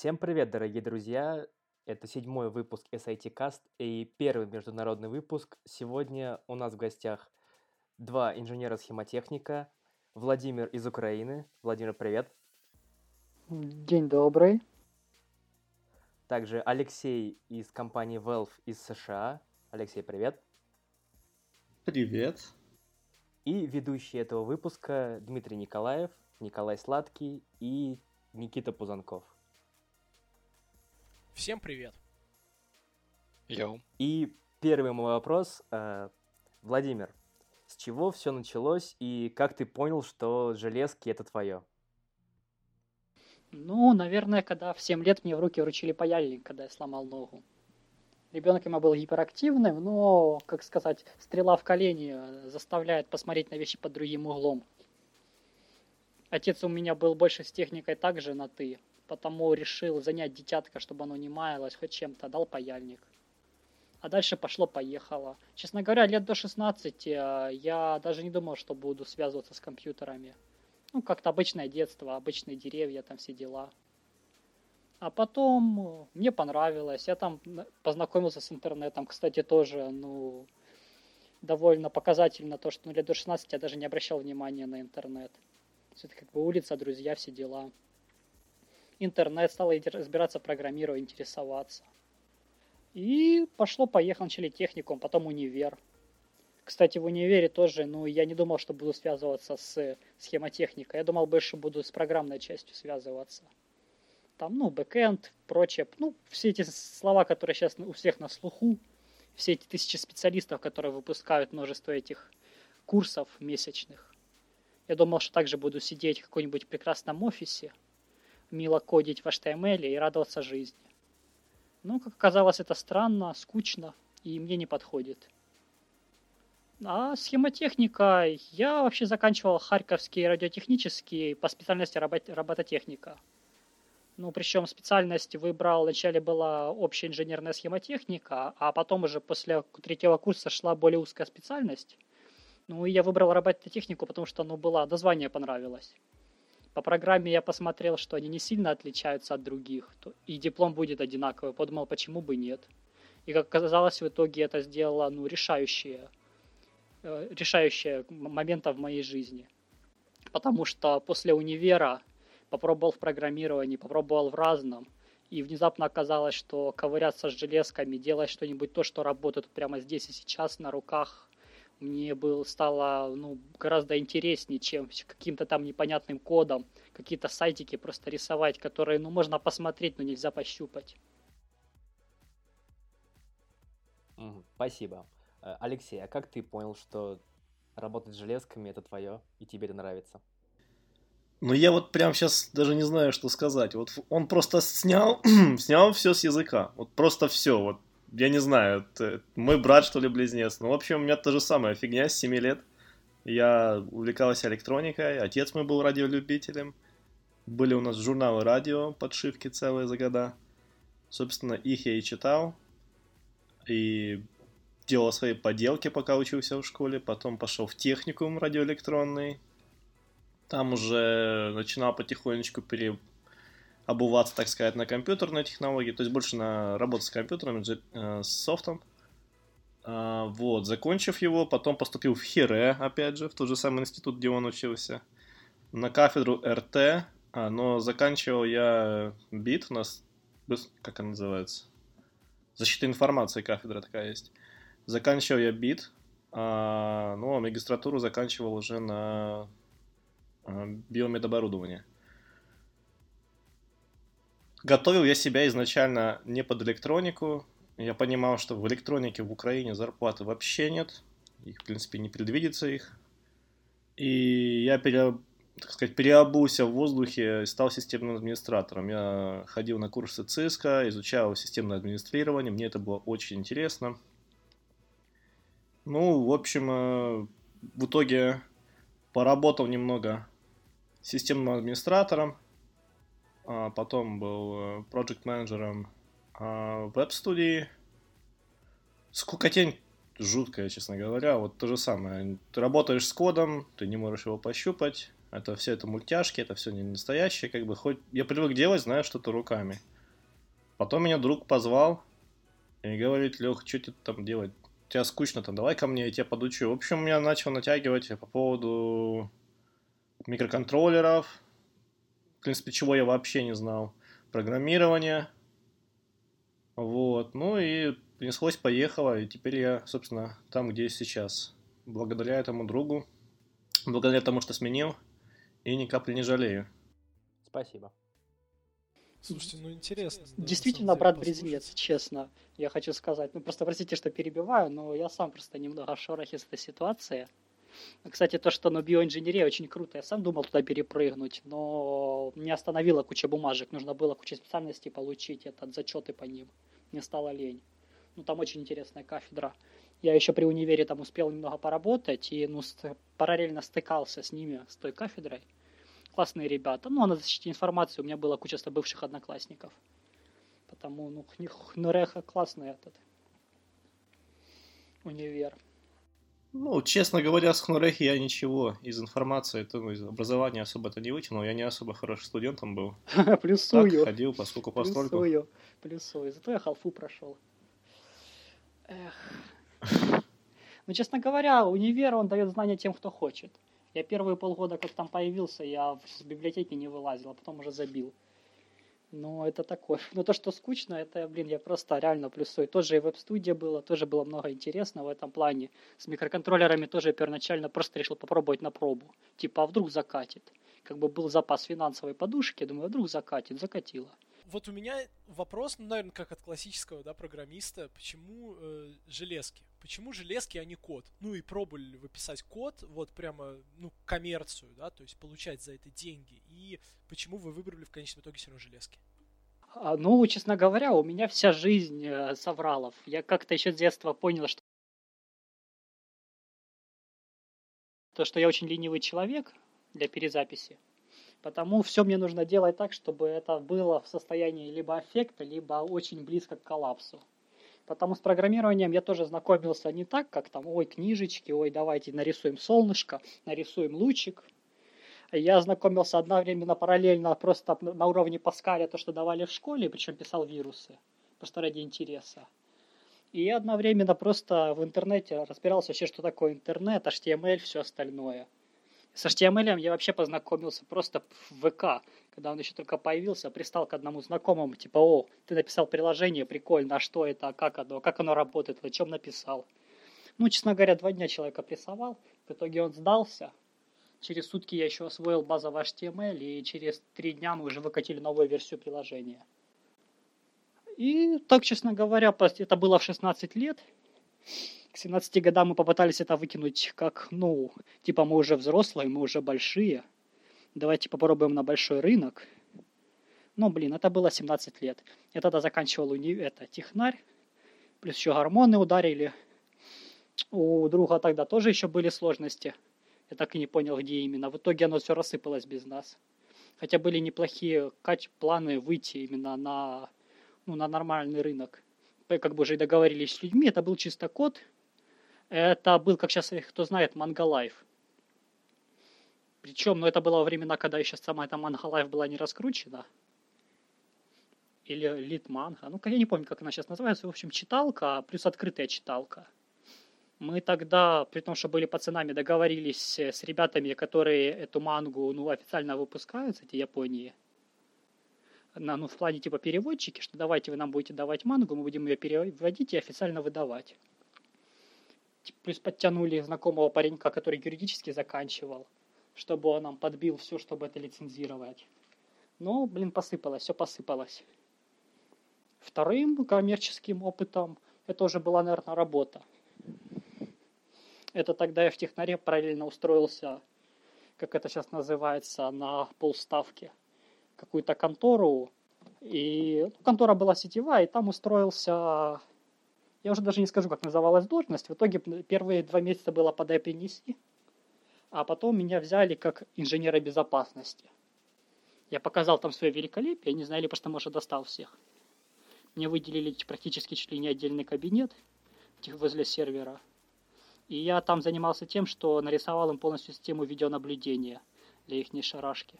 Всем привет, дорогие друзья! Это седьмой выпуск SIT Cast и первый международный выпуск. Сегодня у нас в гостях два инженера-схемотехника. Владимир из Украины. Владимир, привет. День добрый. Также Алексей из компании Valve из США. Алексей, привет. Привет. И ведущий этого выпуска Дмитрий Николаев, Николай Сладкий и Никита Пузанков. Всем привет. Йоу. И первый мой вопрос. э, Владимир, с чего все началось и как ты понял, что железки это твое? Ну, наверное, когда в 7 лет мне в руки вручили паяльник, когда я сломал ногу. Ребенок ему был гиперактивным, но, как сказать, стрела в колени заставляет посмотреть на вещи под другим углом. Отец у меня был больше с техникой также на «ты», потому решил занять дитятка, чтобы оно не маялось хоть чем-то, дал паяльник. А дальше пошло-поехало. Честно говоря, лет до 16 э, я даже не думал, что буду связываться с компьютерами. Ну, как-то обычное детство, обычные деревья, там все дела. А потом э, мне понравилось, я там н- познакомился с интернетом, кстати, тоже, ну, довольно показательно то, что ну, лет до 16 я даже не обращал внимания на интернет. Все это как бы улица, друзья, все дела. Интернет, стал иди- разбираться в программировании, интересоваться. И пошло-поехало, начали техникум, потом универ. Кстати, в универе тоже, ну, я не думал, что буду связываться с схемотехникой. Я думал, больше буду с программной частью связываться. Там, ну, бэкэнд, прочее. Ну, все эти слова, которые сейчас у всех на слуху, все эти тысячи специалистов, которые выпускают множество этих курсов месячных. Я думал, что также буду сидеть в каком-нибудь прекрасном офисе, мило кодить в HTML и радоваться жизни. Но, как оказалось, это странно, скучно и мне не подходит. А схемотехника, я вообще заканчивал Харьковский радиотехнический по специальности робот- робототехника. Ну, причем специальность выбрал, вначале была общая инженерная схемотехника, а потом уже после третьего курса шла более узкая специальность. Ну, и я выбрал робототехнику, потому что, ну, было, название понравилось. По программе я посмотрел, что они не сильно отличаются от других, и диплом будет одинаковый. Подумал, почему бы нет. И как оказалось, в итоге это сделало, ну, решающее, э, решающее м- момента в моей жизни. Потому что после универа попробовал в программировании, попробовал в разном, и внезапно оказалось, что ковыряться с железками, делать что-нибудь то, что работает прямо здесь и сейчас на руках, мне был, стало ну, гораздо интереснее, чем каким-то там непонятным кодом, какие-то сайтики просто рисовать, которые ну, можно посмотреть, но нельзя пощупать. Спасибо. Э, Алексей, а как ты понял, что работать с железками это твое и тебе это нравится? Ну я вот прям сейчас даже не знаю, что сказать. Вот он просто снял, снял все с языка. Вот просто все. Вот я не знаю, это мой брат что ли близнец. Ну в общем у меня та же самая фигня с 7 лет. Я увлекался электроникой, отец мой был радиолюбителем. Были у нас журналы радио, подшивки целые за года. Собственно, их я и читал. И делал свои поделки, пока учился в школе. Потом пошел в техникум радиоэлектронный. Там уже начинал потихонечку переобуваться, так сказать, на компьютерные технологии, то есть больше на работу с компьютером, э, с софтом. А, вот, закончив его, потом поступил в Хире, опять же, в тот же самый институт, где он учился, на кафедру РТ, а, но заканчивал я БИТ, у нас, как она называется? Защита информации кафедра такая есть. Заканчивал я БИТ, а, ну, а магистратуру заканчивал уже на а, биомедоборудование. Готовил я себя изначально не под электронику. Я понимал, что в электронике в Украине зарплаты вообще нет. Их, в принципе, не предвидится их. И я, пере, так сказать, переобулся в воздухе и стал системным администратором. Я ходил на курсы ЦИСКа, изучал системное администрирование. Мне это было очень интересно. Ну, в общем, э, в итоге поработал немного системным администратором, потом был проект менеджером веб-студии. Скукотень жуткая, честно говоря. Вот то же самое. Ты работаешь с кодом, ты не можешь его пощупать. Это все это мультяшки, это все не настоящее, как бы хоть я привык делать, знаю, что-то руками. Потом меня друг позвал и говорит, Лех, что ты там делать? Тебе скучно там, давай ко мне, я тебя подучу. В общем, меня начал натягивать по поводу микроконтроллеров, в принципе, чего я вообще не знал. Программирование. Вот. Ну и принеслось, поехало, и теперь я, собственно, там, где сейчас. Благодаря этому другу, благодаря тому, что сменил, и ни капли не жалею. Спасибо. Слушайте, ну интересно. да, Действительно, брат близнец, честно, я хочу сказать. Ну, просто простите, что перебиваю, но я сам просто немного в шорохе с этой ситуации. Кстати, то, что на биоинженерия очень круто. Я сам думал туда перепрыгнуть, но не остановила куча бумажек. Нужно было кучу специальностей получить, этот, зачеты по ним. Мне стало лень. Ну, там очень интересная кафедра. Я еще при универе там успел немного поработать и ну, параллельно стыкался с ними, с той кафедрой. Классные ребята. Ну, а на защите информации у меня была куча бывших одноклассников. Потому, ну, хнуреха классный этот универ. Ну, честно говоря, с Хнурехи я ничего из информации, то, ну, из образования особо-то не вытянул. Я не особо хороший студентом был. Так, Плюсую. ходил, поскольку постольку. Плюсую. Плюсую. Зато я халфу прошел. Эх. Ну, честно говоря, универ, он дает знания тем, кто хочет. Я первые полгода, как там появился, я с библиотеки не вылазил, а потом уже забил. Но это такое. Но то, что скучно, это, блин, я просто реально плюсую. Тоже и веб-студия было, тоже было много интересного в этом плане. С микроконтроллерами тоже первоначально просто решил попробовать на пробу. Типа, а вдруг закатит? Как бы был запас финансовой подушки, думаю, а вдруг закатит, закатило. Вот у меня вопрос, ну, наверное, как от классического, да, программиста, почему э, железки? Почему железки, а не код? Ну и пробовали ли вы писать код, вот прямо, ну, коммерцию, да, то есть получать за это деньги, и почему вы выбрали в конечном итоге все равно железки? А, Ну, честно говоря, у меня вся жизнь э, с авралов. Я как-то еще с детства понял, что то, что я очень ленивый человек для перезаписи. Потому все мне нужно делать так, чтобы это было в состоянии либо аффекта, либо очень близко к коллапсу. Потому с программированием я тоже знакомился не так, как там, ой, книжечки, ой, давайте нарисуем солнышко, нарисуем лучик. Я ознакомился одновременно параллельно просто на уровне Паскаля, то, что давали в школе, причем писал вирусы, просто ради интереса. И одновременно просто в интернете разбирался вообще, что такое интернет, HTML, все остальное. С HTML я вообще познакомился просто в ВК, когда он еще только появился, пристал к одному знакомому, типа, о, ты написал приложение, прикольно, а что это, а как оно, как оно работает, о чем написал. Ну, честно говоря, два дня человека прессовал, в итоге он сдался. Через сутки я еще освоил базовый HTML, и через три дня мы уже выкатили новую версию приложения. И так, честно говоря, это было в 16 лет. К 17 годам мы попытались это выкинуть как, ну, типа мы уже взрослые, мы уже большие. Давайте попробуем на большой рынок. Но, блин, это было 17 лет. Я тогда заканчивал уни... это, технарь. Плюс еще гормоны ударили. У друга тогда тоже еще были сложности. Я так и не понял, где именно. В итоге оно все рассыпалось без нас. Хотя были неплохие кач- планы выйти именно на, ну, на нормальный рынок. Мы как бы уже и договорились с людьми. Это был чисто код. Это был, как сейчас кто знает, Manga Причем, ну, это было во времена, когда еще сама эта Manga была не раскручена. Или Лит Манга. Ну, я не помню, как она сейчас называется. В общем, читалка плюс открытая читалка. Мы тогда, при том, что были пацанами, договорились с ребятами, которые эту мангу ну, официально выпускают, кстати, Японии. На, ну, в плане типа переводчики, что давайте вы нам будете давать мангу, мы будем ее переводить и официально выдавать. Плюс подтянули знакомого паренька, который юридически заканчивал, чтобы он нам подбил все, чтобы это лицензировать. Но, блин, посыпалось, все посыпалось. Вторым коммерческим опытом это уже была, наверное, работа. Это тогда я в технаре параллельно устроился, как это сейчас называется, на полставки. Какую-то контору. И ну, контора была сетевая, и там устроился... Я уже даже не скажу, как называлась должность. В итоге первые два месяца было подай принеси. А потом меня взяли как инженера безопасности. Я показал там свое великолепие, не знали, потому что достал всех. Мне выделили практически чуть ли не отдельный кабинет возле сервера. И я там занимался тем, что нарисовал им полностью систему видеонаблюдения. для их шарашки.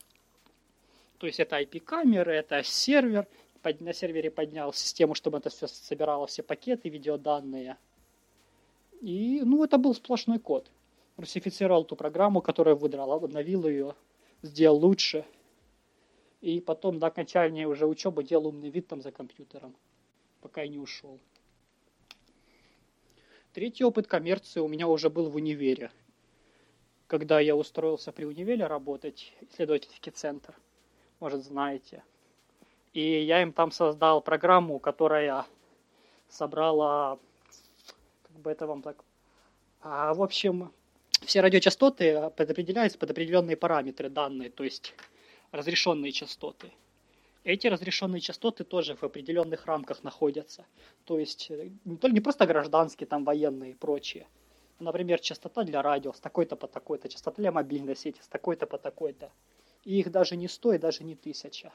То есть это IP-камеры, это сервер. На сервере поднял систему, чтобы это все собирало все пакеты, видеоданные. И, ну, это был сплошной код. Русифицировал ту программу, которую выдрал, обновил ее, сделал лучше. И потом до окончания уже учебы делал умный вид там за компьютером, пока я не ушел. Третий опыт коммерции у меня уже был в универе. Когда я устроился при универе работать, исследовательский центр, может знаете. И я им там создал программу, которая собрала, как бы это вам так... А, в общем, все радиочастоты предопределяются под определенные параметры данные, то есть разрешенные частоты. Эти разрешенные частоты тоже в определенных рамках находятся. То есть э, не, только, не просто гражданские, там военные и прочие. Например, частота для радио с такой-то по такой-то, частота для мобильной сети с такой-то по такой-то. И их даже не сто, и даже не тысяча.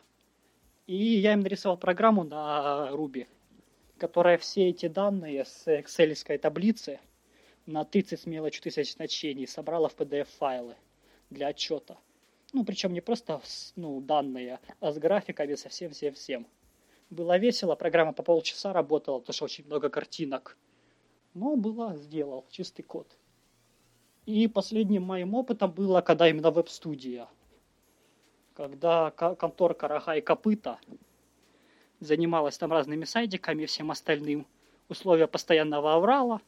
И я им нарисовал программу на Ruby, которая все эти данные с excel таблицы на 30 с мелочью тысяч значений собрала в PDF-файлы для отчета. Ну, причем не просто ну, данные, а с графиками совсем-всем-всем. Было весело, программа по полчаса работала, потому что очень много картинок. Но было, сделал, чистый код. И последним моим опытом было, когда именно веб-студия. Когда конторка «Рога и копыта» занималась там разными сайтиками и всем остальным. Условия постоянного аврала.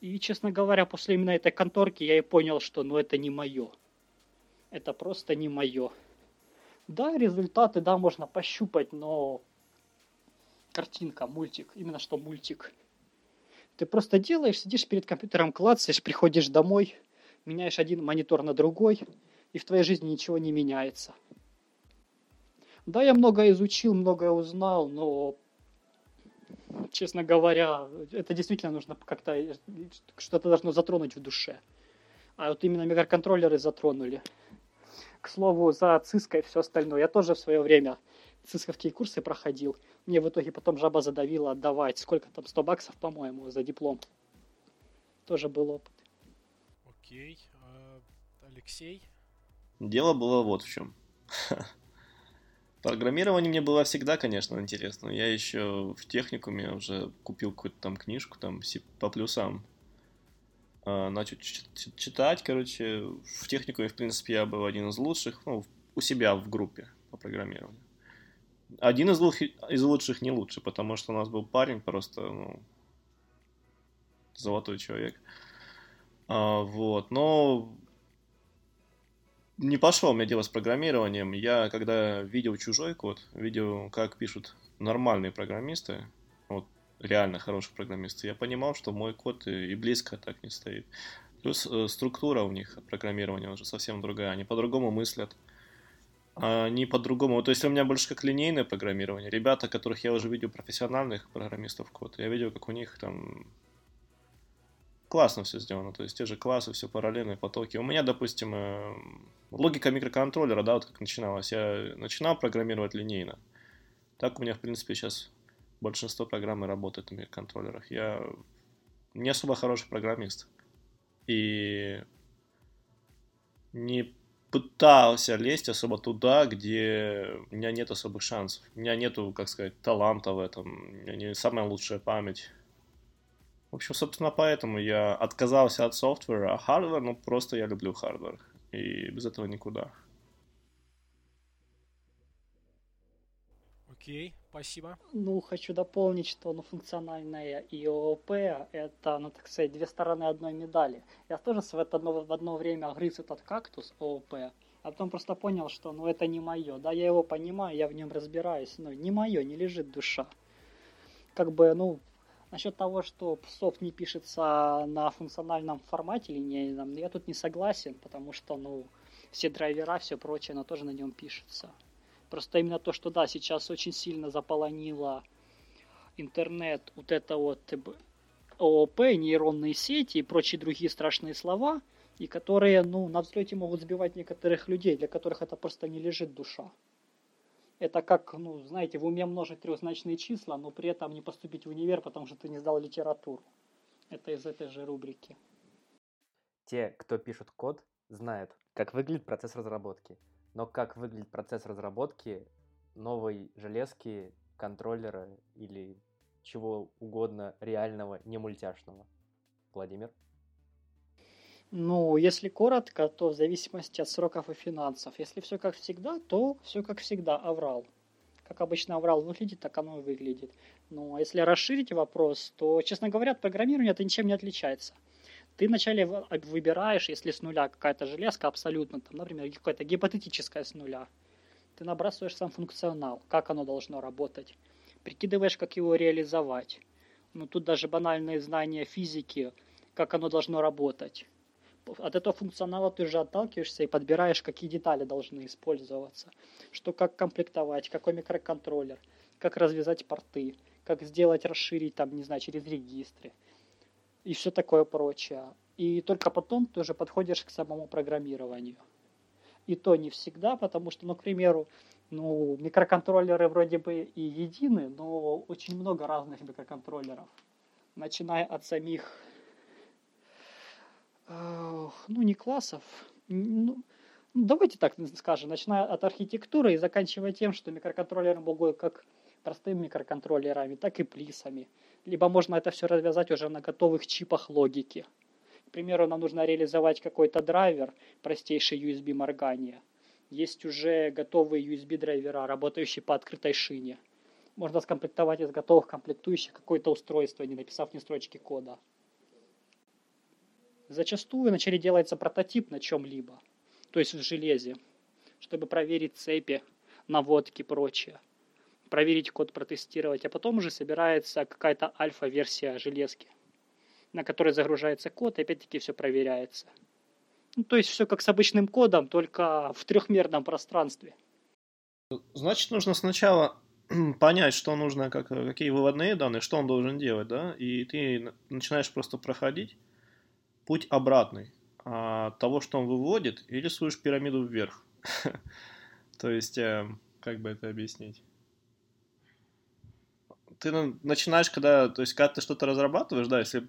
И, честно говоря, после именно этой конторки я и понял, что ну это не мое это просто не мое. Да, результаты, да, можно пощупать, но картинка, мультик, именно что мультик. Ты просто делаешь, сидишь перед компьютером, клацаешь, приходишь домой, меняешь один монитор на другой, и в твоей жизни ничего не меняется. Да, я много изучил, многое узнал, но, честно говоря, это действительно нужно как-то, что-то должно затронуть в душе. А вот именно микроконтроллеры затронули к слову, за циской и все остальное. Я тоже в свое время цисковские курсы проходил. Мне в итоге потом жаба задавила отдавать, сколько там, 100 баксов, по-моему, за диплом. Тоже был опыт. Окей. А, Алексей? Дело было вот в чем. Программирование мне было всегда, конечно, интересно. Я еще в техникуме уже купил какую-то там книжку там по плюсам а, начал читать, короче, в технику, в принципе, я был один из лучших, ну, у себя в группе по программированию. Один из, лух, из лучших не лучше, потому что у нас был парень просто, ну, золотой человек. А, вот, но не пошло мне дело с программированием. Я, когда видел чужой код, видел, как пишут нормальные программисты, вот реально хороших программистов, я понимал, что мой код и близко так не стоит. Плюс э, структура у них программирования уже совсем другая, они по-другому мыслят. Они по-другому, то есть у меня больше как линейное программирование. Ребята, которых я уже видел профессиональных программистов код, я видел, как у них там классно все сделано, то есть те же классы, все параллельные потоки. У меня, допустим, э, логика микроконтроллера, да, вот как начиналось, я начинал программировать линейно. Так у меня, в принципе, сейчас большинство программы работает на микроконтроллерах. Я не особо хороший программист. И не пытался лезть особо туда, где у меня нет особых шансов. У меня нету, как сказать, таланта в этом. У меня не самая лучшая память. В общем, собственно, поэтому я отказался от софтвера, а hardware, ну, просто я люблю hardware. И без этого никуда. Окей, спасибо. Ну, хочу дополнить, что ну, функциональная и ООП – это, ну, так сказать, две стороны одной медали. Я тоже в одно, в одно время грыз этот кактус ООП, а потом просто понял, что ну это не мое. Да, я его понимаю, я в нем разбираюсь, но не мое, не лежит душа. Как бы, ну, насчет того, что софт не пишется на функциональном формате линейном, я тут не согласен, потому что, ну, все драйвера, все прочее, оно тоже на нем пишется. Просто именно то, что да, сейчас очень сильно заполонило интернет вот это вот ООП, нейронные сети и прочие другие страшные слова, и которые, ну, на взлете могут сбивать некоторых людей, для которых это просто не лежит душа. Это как, ну, знаете, в уме множить трехзначные числа, но при этом не поступить в универ, потому что ты не сдал литературу. Это из этой же рубрики. Те, кто пишут код, знает, как выглядит процесс разработки. Но как выглядит процесс разработки новой железки, контроллера или чего угодно реального, не мультяшного? Владимир? Ну, если коротко, то в зависимости от сроков и финансов. Если все как всегда, то все как всегда, аврал. Как обычно аврал выглядит, так оно и выглядит. Ну, а если расширить вопрос, то, честно говоря, от программирования это ничем не отличается. Ты вначале выбираешь, если с нуля какая-то железка абсолютно, там, например, какая-то гипотетическая с нуля, ты набрасываешь сам функционал, как оно должно работать, прикидываешь, как его реализовать. Ну, тут даже банальные знания физики, как оно должно работать от этого функционала ты уже отталкиваешься и подбираешь, какие детали должны использоваться, что как комплектовать, какой микроконтроллер, как развязать порты, как сделать, расширить, там, не знаю, через регистры и все такое прочее. И только потом ты уже подходишь к самому программированию. И то не всегда, потому что, ну, к примеру, ну, микроконтроллеры вроде бы и едины, но очень много разных микроконтроллеров. Начиная от самих ну, не классов, ну, ну, давайте так скажем, начиная от архитектуры и заканчивая тем, что микроконтроллеры могут как простыми микроконтроллерами, так и плисами. Либо можно это все развязать уже на готовых чипах логики. К примеру, нам нужно реализовать какой-то драйвер, простейший USB моргания. Есть уже готовые USB драйвера, работающие по открытой шине. Можно скомплектовать из готовых комплектующих какое-то устройство, не написав ни строчки кода. Зачастую вначале делается прототип на чем-либо, то есть в железе, чтобы проверить цепи, наводки и прочее. Проверить код, протестировать, а потом уже собирается какая-то альфа-версия железки, на которой загружается код, и опять-таки все проверяется. Ну, то есть все как с обычным кодом, только в трехмерном пространстве. Значит, нужно сначала понять, что нужно, как, какие выводные данные, что он должен делать, да, и ты начинаешь просто проходить путь обратный от того, что он выводит, и рисуешь пирамиду вверх. То есть, э, как бы это объяснить? Ты начинаешь, когда, то есть, когда ты что-то разрабатываешь, да, если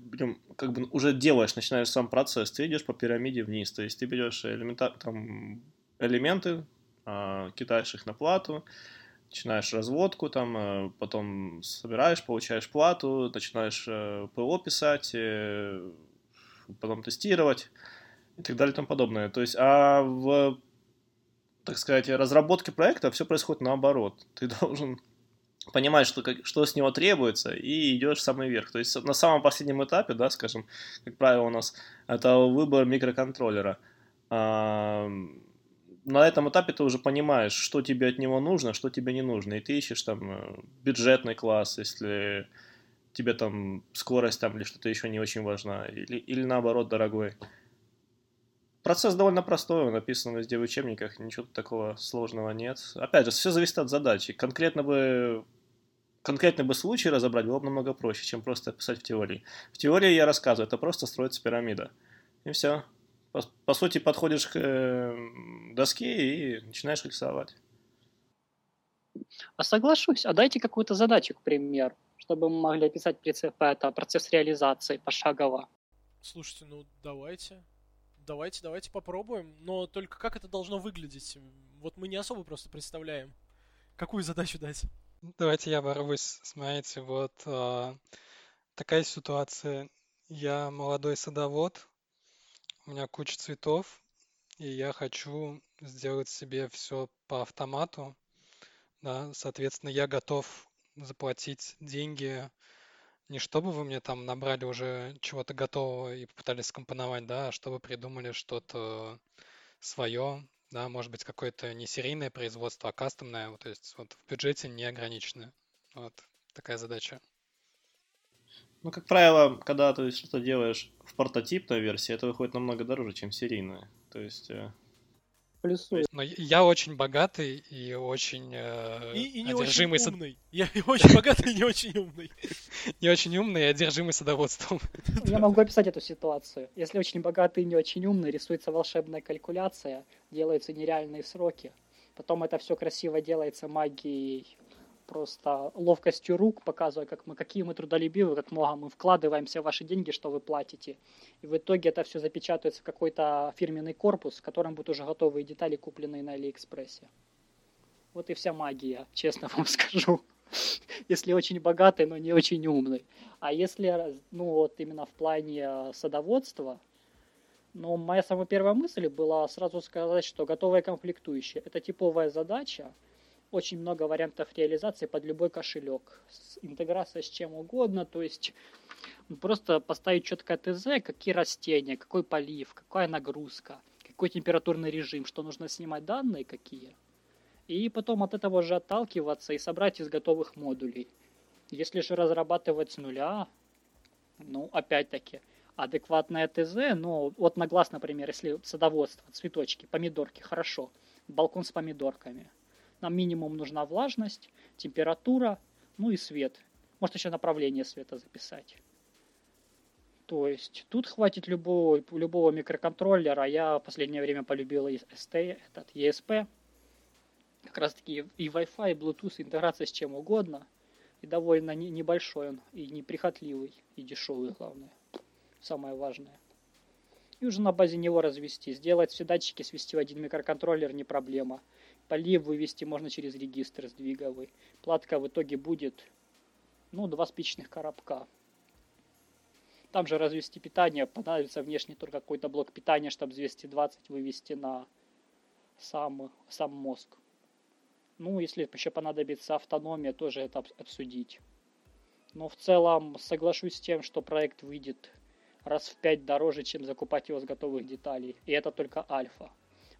как бы уже делаешь, начинаешь сам процесс, ты идешь по пирамиде вниз, то есть ты берешь элемента, там, элементы, э, кидаешь их на плату, начинаешь разводку, там, э, потом собираешь, получаешь плату, начинаешь э, ПО писать, потом тестировать и так далее и тому подобное. То есть, а в, так сказать, разработке проекта все происходит наоборот. Ты должен понимать, что, как, что с него требуется, и идешь в самый верх. То есть на самом последнем этапе, да, скажем, как правило у нас, это выбор микроконтроллера. А, на этом этапе ты уже понимаешь, что тебе от него нужно, что тебе не нужно, и ты ищешь там э, бюджетный класс, если тебе там скорость там или что-то еще не очень важна, или, или наоборот дорогой. Процесс довольно простой, он написан везде в учебниках, ничего такого сложного нет. Опять же, все зависит от задачи. Конкретно бы конкретный бы случай разобрать было бы намного проще, чем просто писать в теории. В теории я рассказываю, это просто строится пирамида. И все. По, по сути, подходишь к э, доске и начинаешь рисовать. А соглашусь, а дайте какую-то задачу, к примеру чтобы мы могли описать это процесс реализации пошагово. Слушайте, ну давайте. Давайте, давайте попробуем. Но только как это должно выглядеть? Вот мы не особо просто представляем. Какую задачу дать? Давайте я ворвусь. Смотрите, вот э, такая ситуация. Я молодой садовод, у меня куча цветов, и я хочу сделать себе все по автомату. Да, соответственно, я готов заплатить деньги не чтобы вы мне там набрали уже чего-то готового и попытались скомпоновать, да, а чтобы придумали что-то свое, да, может быть, какое-то не серийное производство, а кастомное, вот, то есть вот в бюджете не ограниченное. Вот такая задача. Ну, как правило, когда ты что-то делаешь в прототипной версии, это выходит намного дороже, чем серийная. То есть э, плюсую. Но я очень богатый и очень э, и, и не одержимый... очень умный. Я очень богатый и не очень умный. Не очень умный и одержимый садоводством. Я могу описать эту ситуацию. Если очень богатый и не очень умный, рисуется волшебная калькуляция, делаются нереальные сроки. Потом это все красиво делается магией просто ловкостью рук, показывая, как мы, какие мы трудолюбивы, как много мы вкладываемся в ваши деньги, что вы платите. И в итоге это все запечатывается в какой-то фирменный корпус, в котором будут уже готовые детали, купленные на Алиэкспрессе. Вот и вся магия, честно вам скажу. Если очень богатый, но не очень умный. А если, ну вот именно в плане садоводства, ну, моя самая первая мысль была сразу сказать, что готовая комплектующая – это типовая задача, очень много вариантов реализации под любой кошелек. Интеграция с чем угодно, то есть просто поставить четкое ТЗ, какие растения, какой полив, какая нагрузка, какой температурный режим, что нужно снимать данные какие. И потом от этого же отталкиваться и собрать из готовых модулей. Если же разрабатывать с нуля, ну, опять-таки, адекватное ТЗ, ну, вот на глаз, например, если садоводство, цветочки, помидорки, хорошо, балкон с помидорками – нам минимум нужна влажность, температура, ну и свет. Может еще направление света записать. То есть тут хватит любого, любого микроконтроллера. Я в последнее время полюбил ST, этот ESP. Как раз таки и Wi-Fi, и Bluetooth, интеграция с чем угодно. И довольно не, небольшой он, и неприхотливый, и дешевый, главное. Самое важное. И уже на базе него развести. Сделать все датчики, свести в один микроконтроллер не проблема. Полив вывести можно через регистр сдвиговый. Платка в итоге будет, ну, два спичных коробка. Там же развести питание, понадобится внешне только какой-то блок питания, чтобы 220 вывести на сам, сам мозг. Ну, если еще понадобится автономия, тоже это обсудить. Но в целом соглашусь с тем, что проект выйдет раз в пять дороже, чем закупать его с готовых деталей. И это только альфа.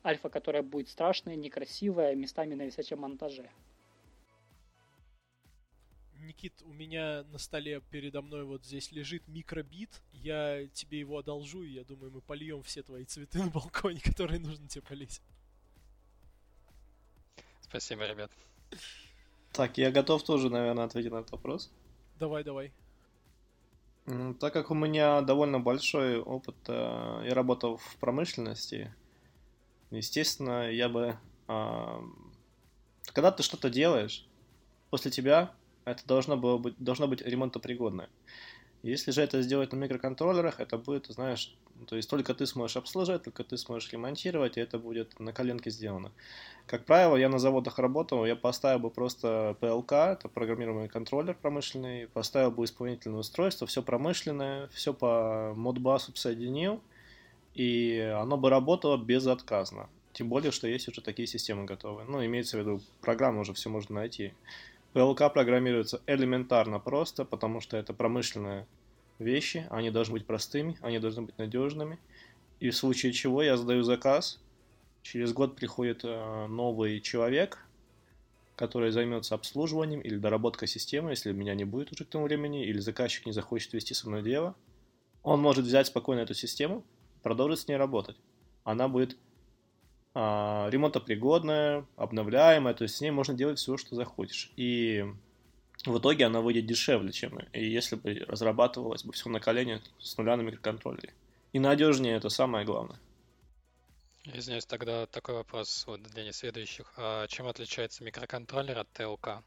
Альфа, которая будет страшная, некрасивая, местами на висячем монтаже. Никит, у меня на столе передо мной вот здесь лежит микробит. Я тебе его одолжу, и я думаю, мы польем все твои цветы на балконе, которые нужно тебе полить. Спасибо, ребят. Так, я готов тоже, наверное, ответить на этот вопрос. Давай, давай. Так как у меня довольно большой опыт, э, я работал в промышленности, естественно, я бы... Когда ты что-то делаешь, после тебя это должно, было быть, должно быть ремонтопригодное. Если же это сделать на микроконтроллерах, это будет, знаешь, то есть только ты сможешь обслуживать, только ты сможешь ремонтировать, и это будет на коленке сделано. Как правило, я на заводах работал, я поставил бы просто PLK, это программируемый контроллер промышленный, поставил бы исполнительное устройство, все промышленное, все по модбасу соединил, и оно бы работало безотказно. Тем более, что есть уже такие системы готовые. Ну, имеется в виду, программу уже все можно найти. PLK программируется элементарно просто, потому что это промышленные вещи, они должны быть простыми, они должны быть надежными. И в случае чего я задаю заказ, через год приходит э, новый человек, который займется обслуживанием или доработкой системы, если меня не будет уже к тому времени, или заказчик не захочет вести со мной дело. Он может взять спокойно эту систему, продолжить с ней работать. Она будет а, ремонтопригодная, обновляемая, то есть с ней можно делать все, что захочешь. И в итоге она выйдет дешевле, чем и если бы разрабатывалось бы все на колене с нуля на микроконтроллере. И надежнее это самое главное. Извиняюсь, тогда такой вопрос вот для несведущих. А чем отличается микроконтроллер от ТЛК?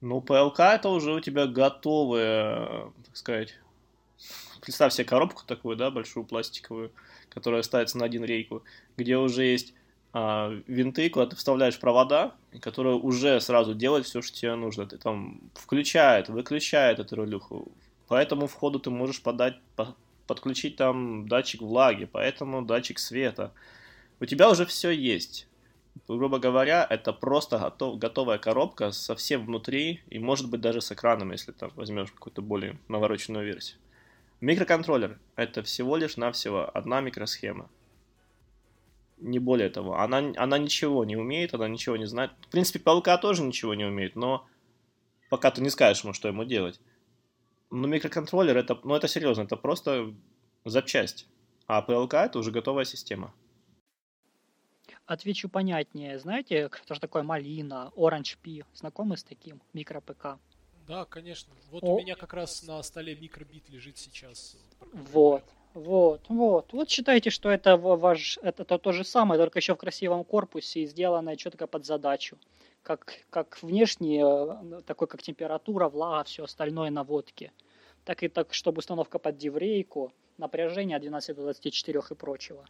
Ну, PLK это уже у тебя готовые, так сказать, представь себе коробку такую, да, большую пластиковую, которая ставится на один рейку, где уже есть а, винты, куда ты вставляешь провода, которые уже сразу делают все, что тебе нужно. Ты там включает, выключает эту рулюху. По этому входу ты можешь подать, по, подключить там датчик влаги, поэтому датчик света. У тебя уже все есть. Грубо говоря, это просто готов, готовая коробка со всем внутри, и может быть даже с экраном, если там возьмешь какую-то более навороченную версию. Микроконтроллер – это всего лишь навсего одна микросхема. Не более того. Она, она ничего не умеет, она ничего не знает. В принципе, паука тоже ничего не умеет, но пока ты не скажешь ему, что ему делать. Но микроконтроллер это, ну это серьезно, это просто запчасть. А PLK это уже готовая система. Отвечу понятнее. Знаете, что такое малина, Orange Pi? Знакомы с таким микро-ПК? Да, конечно. Вот О. у меня как раз на столе микробит лежит сейчас. Вот. Вот, вот. Вот считайте, что это ваш, это то, то же самое, только еще в красивом корпусе и сделанное четко под задачу. Как, как внешне, э, такой как температура, влага, все остальное на водке. Так и так, чтобы установка под диврейку, напряжение от 12 до 24 и прочего.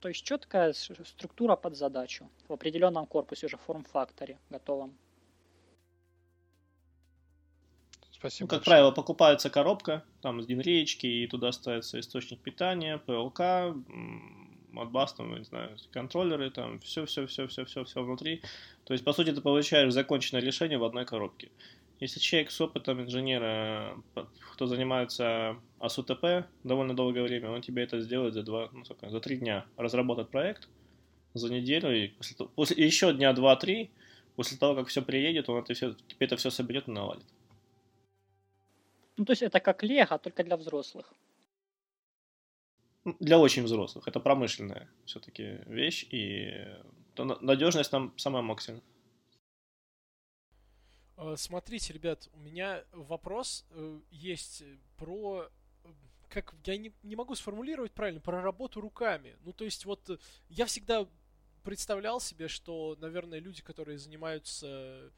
То есть четкая структура под задачу в определенном корпусе уже форм-факторе готовом. Спасибо. Ну, как большое. правило, покупается коробка, там с динреечки, и туда ставится источник питания, ПЛК, Modbus, там, не знаю, контроллеры, там, все-все-все-все-все-все внутри. То есть, по сути, ты получаешь законченное решение в одной коробке. Если человек с опытом инженера, кто занимается АСУТП довольно долгое время, он тебе это сделает за два, ну, сколько, за три дня. Разработать проект за неделю, и после, после еще дня два-три, после того, как все приедет, он это все, тебе это все соберет и наладит. Ну, то есть это как лего, только для взрослых. Для очень взрослых. Это промышленная все-таки вещь, и надежность там самая максимум. Э, смотрите, ребят, у меня вопрос э, есть про как я не, не могу сформулировать правильно про работу руками. Ну, то есть, вот я всегда представлял себе, что, наверное, люди, которые занимаются Э,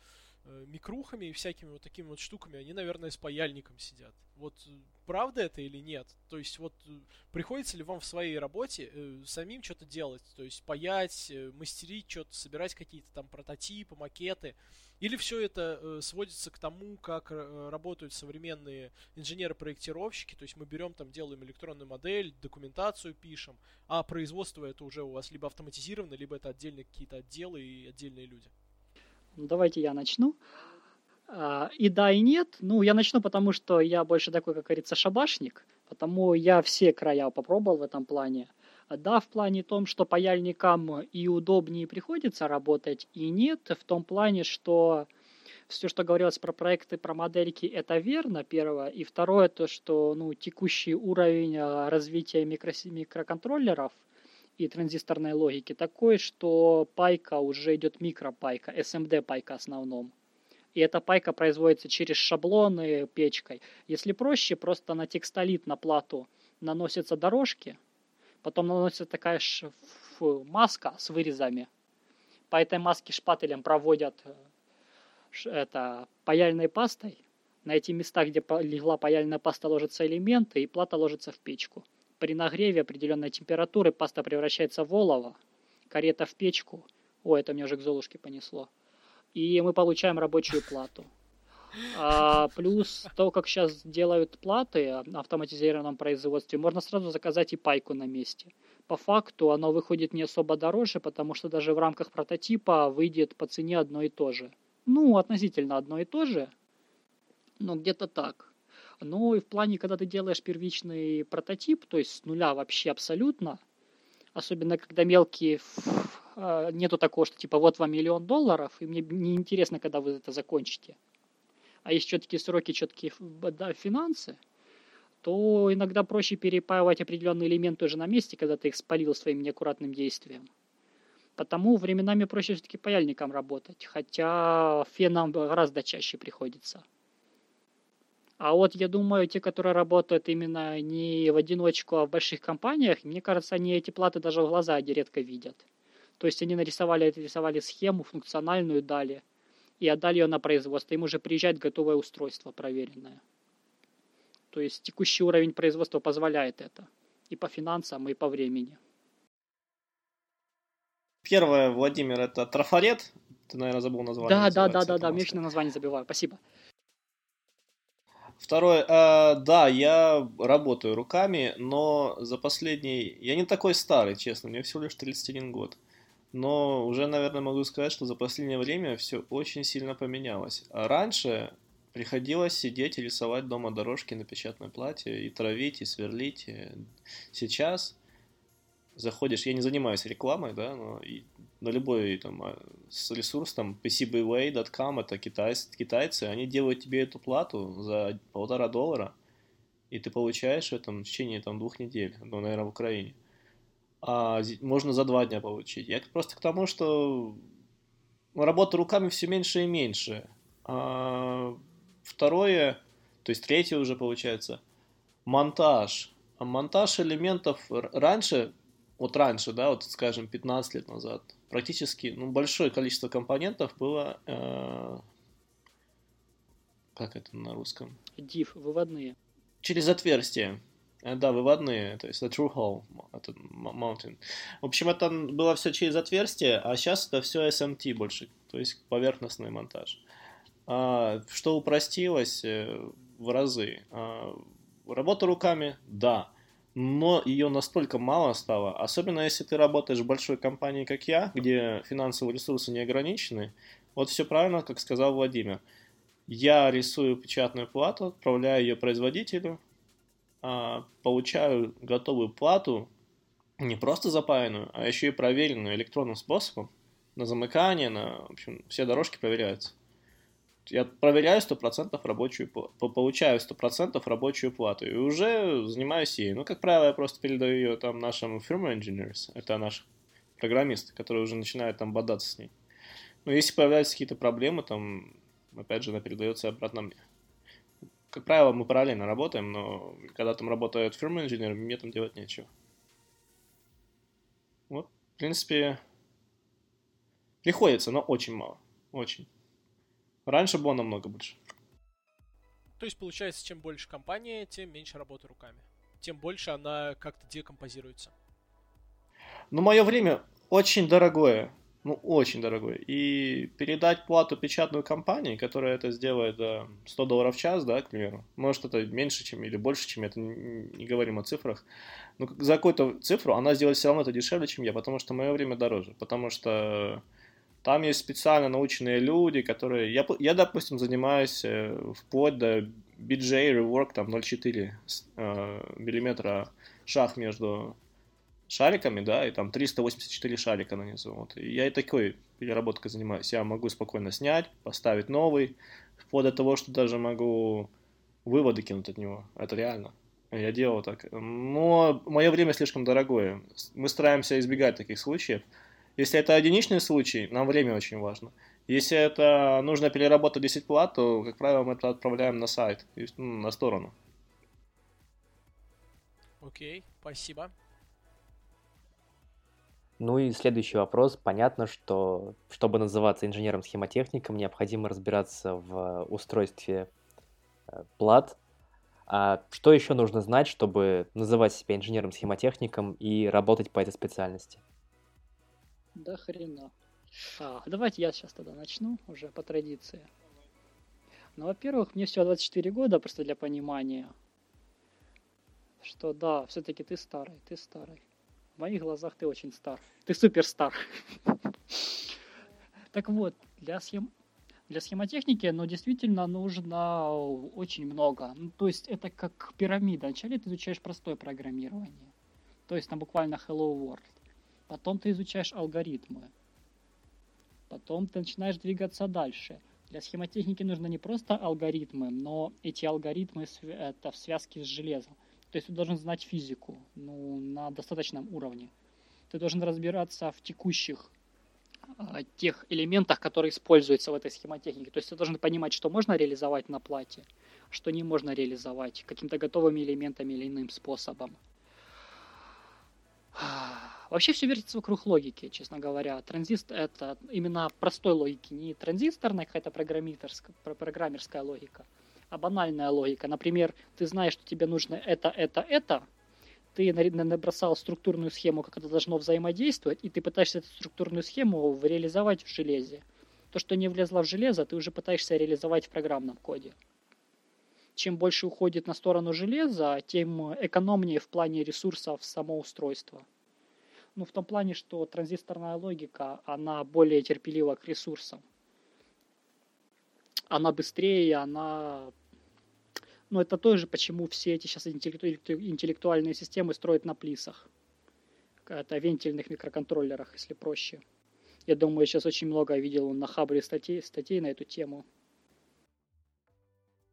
микрухами и всякими вот такими вот штуками, они, наверное, с паяльником сидят. Вот э, правда это или нет? То есть вот э, приходится ли вам в своей работе э, самим что-то делать? То есть паять, э, мастерить что-то, собирать какие-то там прототипы, макеты? Или все это э, сводится к тому, как э, работают современные инженеры-проектировщики? То есть мы берем там, делаем электронную модель, документацию пишем, а производство это уже у вас либо автоматизировано, либо это отдельные какие-то отделы и отдельные люди? Ну, давайте я начну. А, и да, и нет. Ну, я начну, потому что я больше такой, как говорится, шабашник. Потому я все края попробовал в этом плане. Да, в плане том, что паяльникам и удобнее приходится работать, и нет, в том плане, что все, что говорилось про проекты, про модельки, это верно, первое. И второе, то, что ну, текущий уровень а, развития микро микроконтроллеров – и транзисторной логики такой, что пайка уже идет микропайка, SMD пайка основном. И эта пайка производится через шаблоны печкой. Если проще, просто на текстолит на плату наносятся дорожки, потом наносится такая ш... маска с вырезами. По этой маске шпателем проводят э, это паяльной пастой. На эти места, где легла паяльная паста, ложатся элементы, и плата ложится в печку. При нагреве определенной температуры паста превращается в олово, карета в печку. О, это мне уже к Золушке понесло. И мы получаем рабочую плату. А, плюс то, как сейчас делают платы в автоматизированном производстве, можно сразу заказать и пайку на месте. По факту оно выходит не особо дороже, потому что даже в рамках прототипа выйдет по цене одно и то же. Ну, относительно одно и то же, но где-то так. Ну и в плане, когда ты делаешь первичный прототип, то есть с нуля вообще абсолютно, особенно когда мелкие, а, нету такого, что типа вот вам миллион долларов, и мне не интересно, когда вы это закончите. А есть четкие сроки, четкие да, финансы, то иногда проще перепаивать определенные элементы уже на месте, когда ты их спалил своим неаккуратным действием. Потому временами проще все-таки паяльником работать, хотя феном гораздо чаще приходится. А вот я думаю, те, которые работают именно не в одиночку, а в больших компаниях, мне кажется, они эти платы даже в глаза редко видят. То есть они нарисовали, нарисовали схему функциональную, дали, и отдали ее на производство. Им уже приезжает готовое устройство проверенное. То есть текущий уровень производства позволяет это. И по финансам, и по времени. Первое, Владимир, это трафарет. Ты, наверное, забыл название. Да, да, да, да, да, вечно название забиваю. Спасибо. Второе, э, да, я работаю руками, но за последний... Я не такой старый, честно, мне всего лишь 31 год. Но уже, наверное, могу сказать, что за последнее время все очень сильно поменялось. А раньше приходилось сидеть и рисовать дома дорожки на печатной плате, и травить, и сверлить. Сейчас заходишь, я не занимаюсь рекламой, да, но и на любой там а, ресурс, там pcbway.com, это китайцы, китайцы, они делают тебе эту плату за полтора доллара, и ты получаешь это в течение там двух недель, ну, наверное, в Украине. А можно за два дня получить. Я просто к тому, что работа руками все меньше и меньше. А второе, то есть третье уже получается, монтаж монтаж элементов раньше, вот раньше, да, вот скажем 15 лет назад, практически, ну, большое количество компонентов было, э, как это на русском? Div, выводные. Через отверстие. Э, да, выводные, то есть это true hole, это mountain. В общем, это было все через отверстие, а сейчас это все SMT больше, то есть поверхностный монтаж. А, что упростилось э, в разы. А, работа руками, да, но ее настолько мало стало, особенно если ты работаешь в большой компании, как я, где финансовые ресурсы не ограничены. Вот все правильно, как сказал Владимир. Я рисую печатную плату, отправляю ее производителю, а, получаю готовую плату, не просто запаянную, а еще и проверенную электронным способом, на замыкание, на, в общем, все дорожки проверяются. Я проверяю 100% рабочую получаю 100% рабочую плату и уже занимаюсь ей. Ну, как правило, я просто передаю ее там нашим firmware engineers, это наши программисты, которые уже начинают там бодаться с ней. Но если появляются какие-то проблемы, там, опять же, она передается обратно мне как правило, мы параллельно работаем, но когда там работает фирма инженер, мне там делать нечего. Вот, в принципе, приходится, но очень мало. Очень. Раньше было намного больше. То есть, получается, чем больше компания, тем меньше работы руками. Тем больше она как-то декомпозируется. Ну, мое время очень дорогое ну, очень дорогой. И передать плату печатную компании, которая это сделает за 100 долларов в час, да, к примеру, может это меньше, чем или больше, чем это, не, не говорим о цифрах, но за какую-то цифру она сделает все равно это дешевле, чем я, потому что мое время дороже, потому что там есть специально наученные люди, которые... Я, я допустим, занимаюсь э, вплоть до BJ Rework, там 0,4 э, миллиметра шаг между шариками, да, и там 384 шарика нанизу. Вот. И я и такой переработкой занимаюсь. Я могу спокойно снять, поставить новый, вплоть до того, что даже могу выводы кинуть от него. Это реально. Я делал так. Но мое время слишком дорогое. Мы стараемся избегать таких случаев. Если это единичный случай, нам время очень важно. Если это нужно переработать 10 плат, то, как правило, мы это отправляем на сайт, ну, на сторону. Окей, спасибо. Ну и следующий вопрос. Понятно, что чтобы называться инженером-схемотехником, необходимо разбираться в устройстве э, плат. А что еще нужно знать, чтобы называть себя инженером-схемотехником и работать по этой специальности? Да хрена. А, давайте я сейчас тогда начну, уже по традиции. Ну, во-первых, мне всего 24 года, просто для понимания, что да, все-таки ты старый, ты старый. В моих глазах ты очень стар. Ты суперстар. Так вот, для схем для схемотехники, ну, действительно нужно очень много. Ну, то есть это как пирамида. Вначале ты изучаешь простое программирование. То есть там буквально Hello World. Потом ты изучаешь алгоритмы. Потом ты начинаешь двигаться дальше. Для схемотехники нужно не просто алгоритмы, но эти алгоритмы это в связке с железом. То есть ты должен знать физику ну, на достаточном уровне. Ты должен разбираться в текущих а, тех элементах, которые используются в этой схемотехнике. То есть ты должен понимать, что можно реализовать на плате, что не можно реализовать каким-то готовыми элементами или иным способом. Вообще все вертится вокруг логики, честно говоря. Транзист это именно простой логики, не транзисторная какая-то программерская логика, а банальная логика. Например, ты знаешь, что тебе нужно это, это, это, ты набросал структурную схему, как это должно взаимодействовать, и ты пытаешься эту структурную схему реализовать в железе. То, что не влезло в железо, ты уже пытаешься реализовать в программном коде. Чем больше уходит на сторону железа, тем экономнее в плане ресурсов само устройство. Ну, в том плане, что транзисторная логика, она более терпелива к ресурсам она быстрее, она... Ну, это тоже, почему все эти сейчас интеллектуальные системы строят на плисах. Это вентильных микроконтроллерах, если проще. Я думаю, я сейчас очень много видел на Хабре статей, статей на эту тему.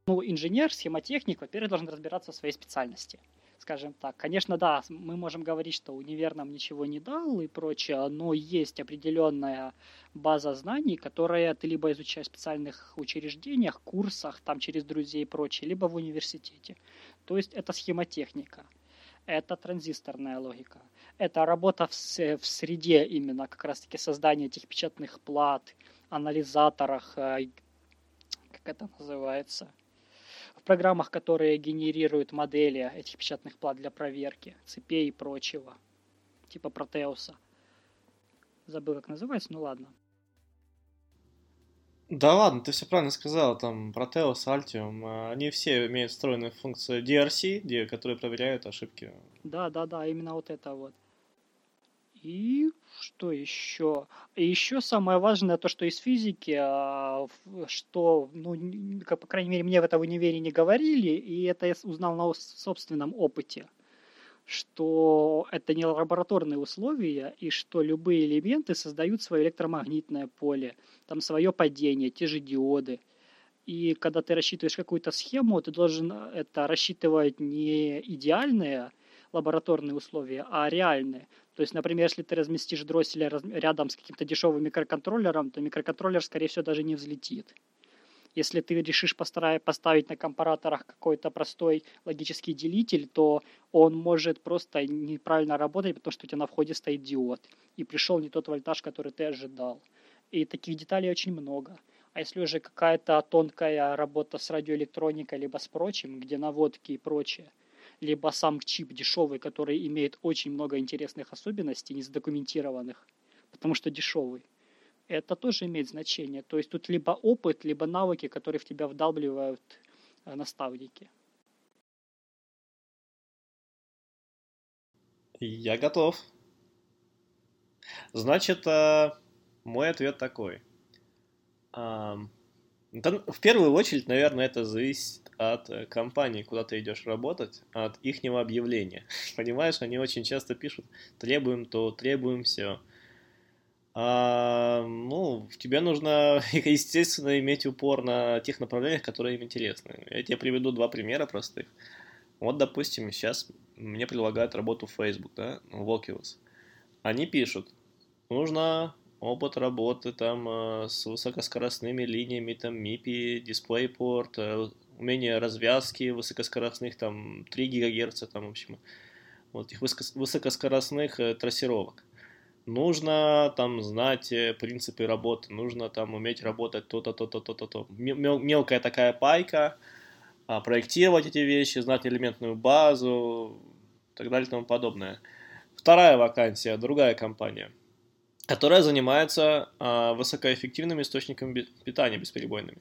Ну, инженер, схемотехник, во-первых, должен разбираться в своей специальности скажем так. Конечно, да, мы можем говорить, что универ нам ничего не дал и прочее, но есть определенная база знаний, которые ты либо изучаешь в специальных учреждениях, курсах, там через друзей и прочее, либо в университете. То есть это схемотехника. Это транзисторная логика. Это работа в, в среде именно, как раз-таки создание этих печатных плат, анализаторах, э, как это называется, в программах, которые генерируют модели этих печатных плат для проверки, цепей и прочего, типа Протеуса. Забыл, как называется, ну ладно. Да ладно, ты все правильно сказал, там Proteus, Altium, э, они все имеют встроенную функцию DRC, которые проверяют ошибки. Да, да, да, именно вот это вот. И что еще? И еще самое важное то, что из физики, а, что, ну, по крайней мере, мне в этом универе не говорили, и это я узнал на собственном опыте, что это не лабораторные условия, и что любые элементы создают свое электромагнитное поле, там свое падение, те же диоды. И когда ты рассчитываешь какую-то схему, ты должен это рассчитывать не идеальные лабораторные условия, а реальные. То есть, например, если ты разместишь дросселя рядом с каким-то дешевым микроконтроллером, то микроконтроллер, скорее всего, даже не взлетит. Если ты решишь поставить на компараторах какой-то простой логический делитель, то он может просто неправильно работать, потому что у тебя на входе стоит диод, и пришел не тот вольтаж, который ты ожидал. И таких деталей очень много. А если уже какая-то тонкая работа с радиоэлектроникой, либо с прочим, где наводки и прочее – либо сам чип дешевый, который имеет очень много интересных особенностей, не задокументированных, потому что дешевый. Это тоже имеет значение. То есть тут либо опыт, либо навыки, которые в тебя вдалбливают э, наставники. Я готов. Значит, э, мой ответ такой. В первую очередь, наверное, это зависит от э, компании, куда ты идешь работать, от ихнего объявления. Понимаешь, они очень часто пишут, требуем то, требуем все. А, ну, тебе нужно, естественно, иметь упор на тех направлениях, которые им интересны. Я тебе приведу два примера простых. Вот, допустим, сейчас мне предлагают работу в Facebook, да, в Oculus. Они пишут, нужно опыт работы там э, с высокоскоростными линиями, там MIPI, DisplayPort, э, умение развязки высокоскоростных, там 3 ГГц, там, в общем, вот этих высокоскоростных э, трассировок. Нужно там знать принципы работы, нужно там уметь работать то-то, то-то, то-то, то. Мелкая такая пайка, а, проектировать эти вещи, знать элементную базу, так далее и тому подобное. Вторая вакансия, другая компания – которая занимается а, высокоэффективными источниками питания бесперебойными.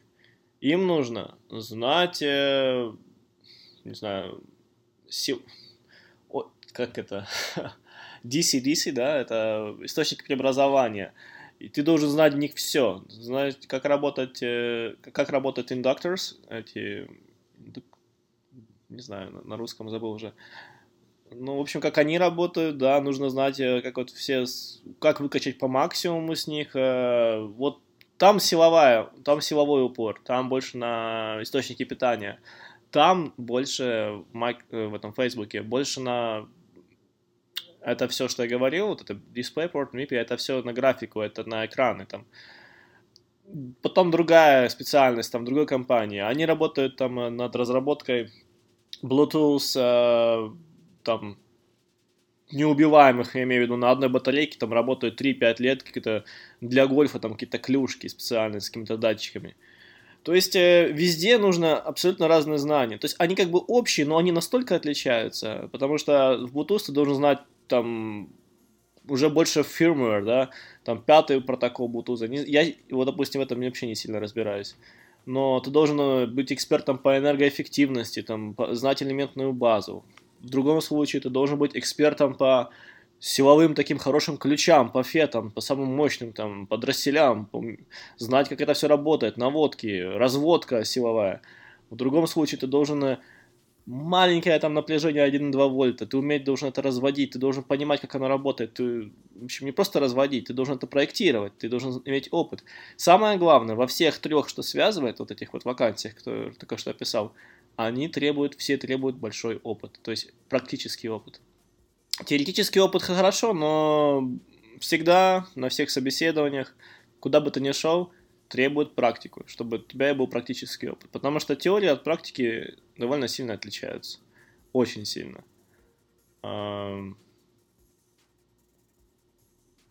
Им нужно знать, э, не знаю, сил, о, как это, DC-DC, да, это источник преобразования. И ты должен знать в них все, знать, как работать, э, как работают индукторс, эти, не знаю, на русском забыл уже, ну, в общем, как они работают, да, нужно знать, э, как вот все, как выкачать по максимуму с них. Э, вот там силовая, там силовой упор, там больше на источники питания. Там больше в, э, этом Фейсбуке, больше на это все, что я говорил, вот это DisplayPort, MIPI, это все на графику, это на экраны там. Потом другая специальность, там, другой компании. Они работают там над разработкой Bluetooth, там неубиваемых, я имею в виду, на одной батарейке там работают 3-5 лет, какие-то для гольфа там какие-то клюшки специальные с какими-то датчиками. То есть э, везде нужно абсолютно разные знания. То есть они как бы общие, но они настолько отличаются, потому что в Bluetooth ты должен знать там уже больше firmware, да, там пятый протокол Bluetooth. Я, вот, допустим, в этом вообще не сильно разбираюсь. Но ты должен быть экспертом по энергоэффективности, там, знать элементную базу, в другом случае ты должен быть экспертом по силовым таким хорошим ключам, по фетам, по самым мощным там, по дросселям, по... знать, как это все работает, наводки, разводка силовая. В другом случае ты должен э, маленькое там напряжение 1,2 вольта, ты уметь должен это разводить, ты должен понимать, как оно работает, ты, в общем, не просто разводить, ты должен это проектировать, ты должен иметь опыт. Самое главное, во всех трех, что связывает вот этих вот вакансиях, которые только что описал, они требуют, все требуют большой опыт, то есть практический опыт. Теоретический опыт хорошо, но всегда на всех собеседованиях, куда бы ты ни шел, требует практику, чтобы у тебя был практический опыт. Потому что теория от практики довольно сильно отличаются. Очень сильно. Эм,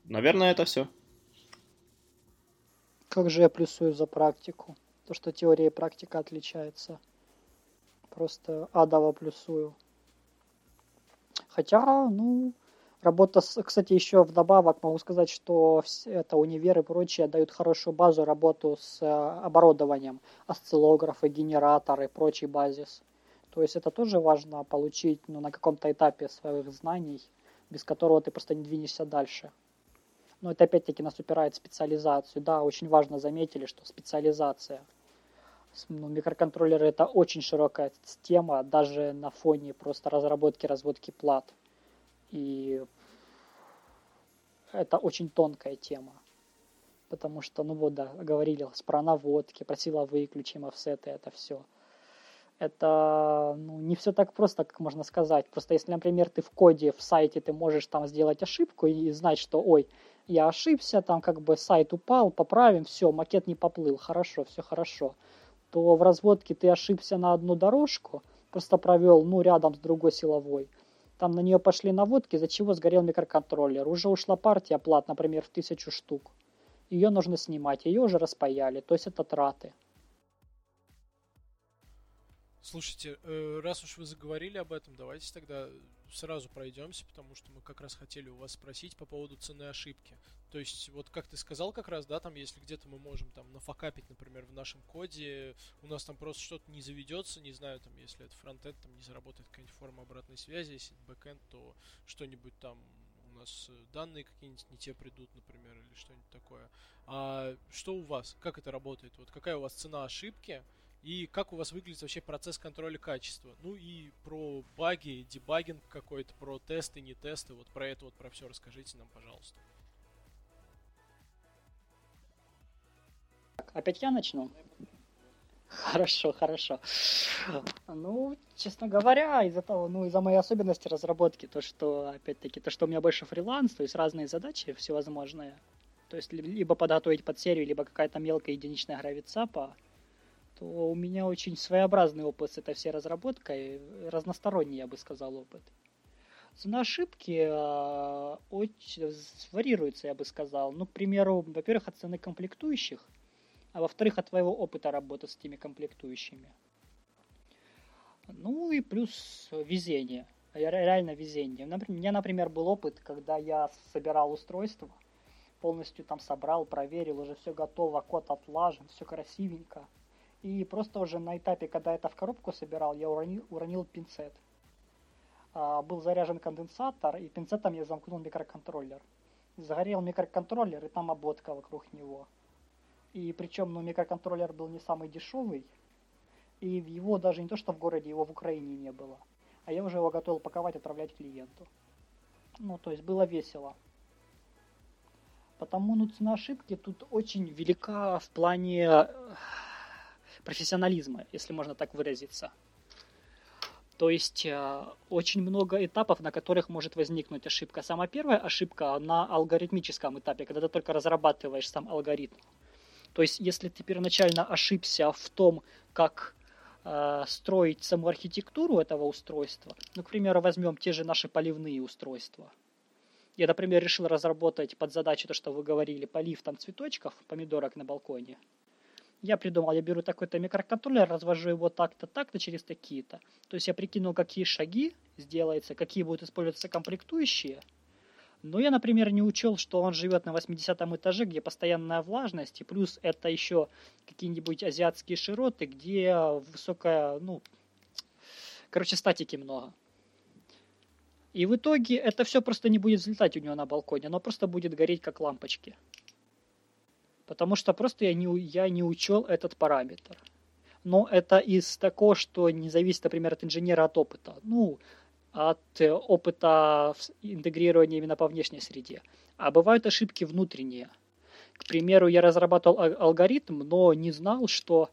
Наверное, это все. Как же я плюсую за практику? То, что теория и практика отличается. Просто адово плюсую. Хотя, ну, работа, с, кстати, еще вдобавок могу сказать, что это универы и прочее дают хорошую базу работу с э, оборудованием, осциллографы, генераторы, прочий базис. То есть это тоже важно получить ну, на каком-то этапе своих знаний, без которого ты просто не двинешься дальше. Но это опять-таки нас упирает в специализацию. Да, очень важно заметили, что специализация. Ну, микроконтроллеры это очень широкая тема, даже на фоне просто разработки, разводки плат. И это очень тонкая тема. Потому что, ну вот, да, говорили про наводки, про силовые ключи, офсеты, это все это ну, не все так просто, как можно сказать. Просто если, например, ты в коде, в сайте, ты можешь там сделать ошибку и знать, что, ой, я ошибся, там как бы сайт упал, поправим, все, макет не поплыл, хорошо, все хорошо, то в разводке ты ошибся на одну дорожку, просто провел, ну, рядом с другой силовой, там на нее пошли наводки, из-за чего сгорел микроконтроллер. Уже ушла партия плат, например, в тысячу штук. Ее нужно снимать, ее уже распаяли, то есть это траты. Слушайте, э, раз уж вы заговорили об этом, давайте тогда сразу пройдемся, потому что мы как раз хотели у вас спросить по поводу цены ошибки. То есть, вот как ты сказал как раз, да, там, если где-то мы можем там нафакапить, например, в нашем коде, у нас там просто что-то не заведется, не знаю, там, если это фронтенд, там не заработает какая-нибудь форма обратной связи, если это бэкенд, то что-нибудь там у нас э, данные какие-нибудь не те придут, например, или что-нибудь такое. А что у вас? Как это работает? Вот какая у вас цена ошибки? И как у вас выглядит вообще процесс контроля качества. Ну и про баги, дебагинг какой-то, про тесты, не тесты, вот про это вот, про все расскажите нам, пожалуйста. Опять я начну? Хорошо, хорошо. Ну, честно говоря, из-за того, ну, из-за моей особенности разработки, то, что, опять-таки, то, что у меня больше фриланс, то есть разные задачи всевозможные. То есть, либо подготовить под серию, либо какая-то мелкая единичная гравицапа, то у меня очень своеобразный опыт с этой всей разработкой, разносторонний, я бы сказал, опыт. Цена ошибки э, очень варьируется, я бы сказал. Ну, к примеру, во-первых, от цены комплектующих, а во-вторых, от твоего опыта работы с этими комплектующими. Ну и плюс везение. Реально везение. У меня, например, был опыт, когда я собирал устройство, полностью там собрал, проверил, уже все готово, код отлажен, все красивенько. И просто уже на этапе, когда это в коробку собирал, я уронил, уронил пинцет. А, был заряжен конденсатор, и пинцетом я замкнул микроконтроллер. Загорел микроконтроллер, и там ободка вокруг него. И причем, ну, микроконтроллер был не самый дешевый, и его даже не то, что в городе, его в Украине не было. А я уже его готовил паковать, отправлять клиенту. Ну, то есть было весело. Потому, ну, цена ошибки тут очень велика в плане профессионализма, если можно так выразиться. То есть э, очень много этапов, на которых может возникнуть ошибка. Самая первая ошибка на алгоритмическом этапе, когда ты только разрабатываешь сам алгоритм. То есть если ты первоначально ошибся в том, как э, строить саму архитектуру этого устройства, ну, к примеру, возьмем те же наши поливные устройства. Я, например, решил разработать под задачу то, что вы говорили, полив там цветочков, помидорок на балконе – я придумал, я беру такой-то микроконтроллер, развожу его так-то, так-то через такие-то. То есть я прикинул, какие шаги сделаются, какие будут использоваться комплектующие. Но я, например, не учел, что он живет на 80 этаже, где постоянная влажность, и плюс это еще какие-нибудь азиатские широты, где высокая, ну, короче, статики много. И в итоге это все просто не будет взлетать у него на балконе, оно просто будет гореть как лампочки потому что просто я не, я не учел этот параметр. Но это из такого, что не зависит, например, от инженера от опыта. Ну, от э, опыта интегрирования именно по внешней среде. А бывают ошибки внутренние. К примеру, я разрабатывал алгоритм, но не знал, что...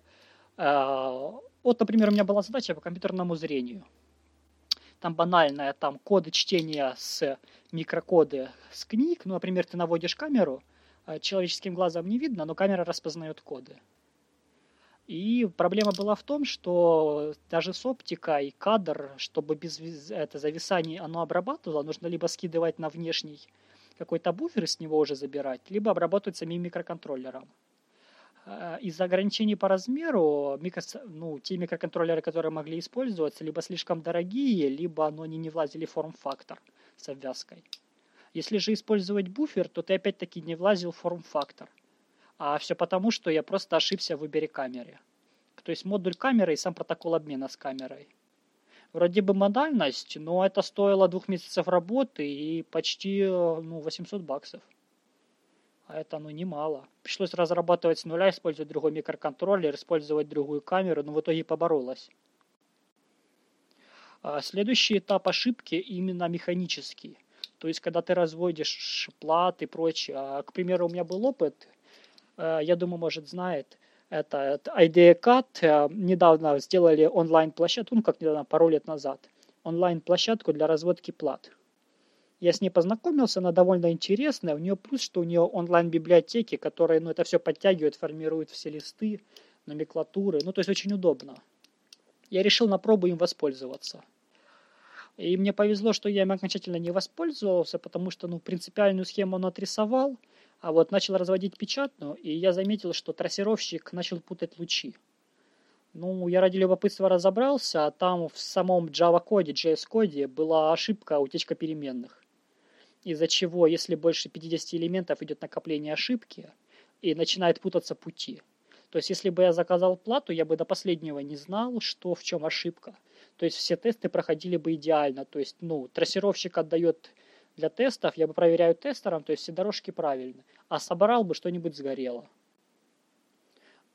Э, вот, например, у меня была задача по компьютерному зрению. Там банальная, там коды чтения с микрокоды с книг. Ну, например, ты наводишь камеру, человеческим глазом не видно, но камера распознает коды. И проблема была в том, что даже с оптикой кадр, чтобы без это зависания оно обрабатывало, нужно либо скидывать на внешний какой-то буфер и с него уже забирать, либо обработать самим микроконтроллером. Э, из-за ограничений по размеру, микро, ну, те микроконтроллеры, которые могли использоваться, либо слишком дорогие, либо они не влазили в форм-фактор с обвязкой. Если же использовать буфер, то ты опять-таки не влазил в форм-фактор. А все потому, что я просто ошибся в выборе камеры. То есть модуль камеры и сам протокол обмена с камерой. Вроде бы модальность, но это стоило двух месяцев работы и почти ну, 800 баксов. А это ну немало. Пришлось разрабатывать с нуля, использовать другой микроконтроллер, использовать другую камеру, но в итоге поборолась. А следующий этап ошибки именно механический. То есть, когда ты разводишь плат и прочее. А, к примеру, у меня был опыт, э, я думаю, может, знает, это, IdeaCAD э, недавно сделали онлайн-площадку, ну как недавно, пару лет назад, онлайн-площадку для разводки плат. Я с ней познакомился, она довольно интересная. У нее плюс, что у нее онлайн-библиотеки, которые ну, это все подтягивают, формируют все листы, номенклатуры. Ну, то есть очень удобно. Я решил на пробу им воспользоваться. И мне повезло, что я им окончательно не воспользовался, потому что ну, принципиальную схему он отрисовал, а вот начал разводить печатную, и я заметил, что трассировщик начал путать лучи. Ну, я ради любопытства разобрался, а там в самом Java-коде, JS-коде была ошибка утечка переменных. Из-за чего, если больше 50 элементов идет накопление ошибки, и начинает путаться пути. То есть, если бы я заказал плату, я бы до последнего не знал, что в чем ошибка. То есть, все тесты проходили бы идеально. То есть, ну, трассировщик отдает для тестов, я бы проверяю тестером, то есть все дорожки правильны. А собрал бы что-нибудь сгорело.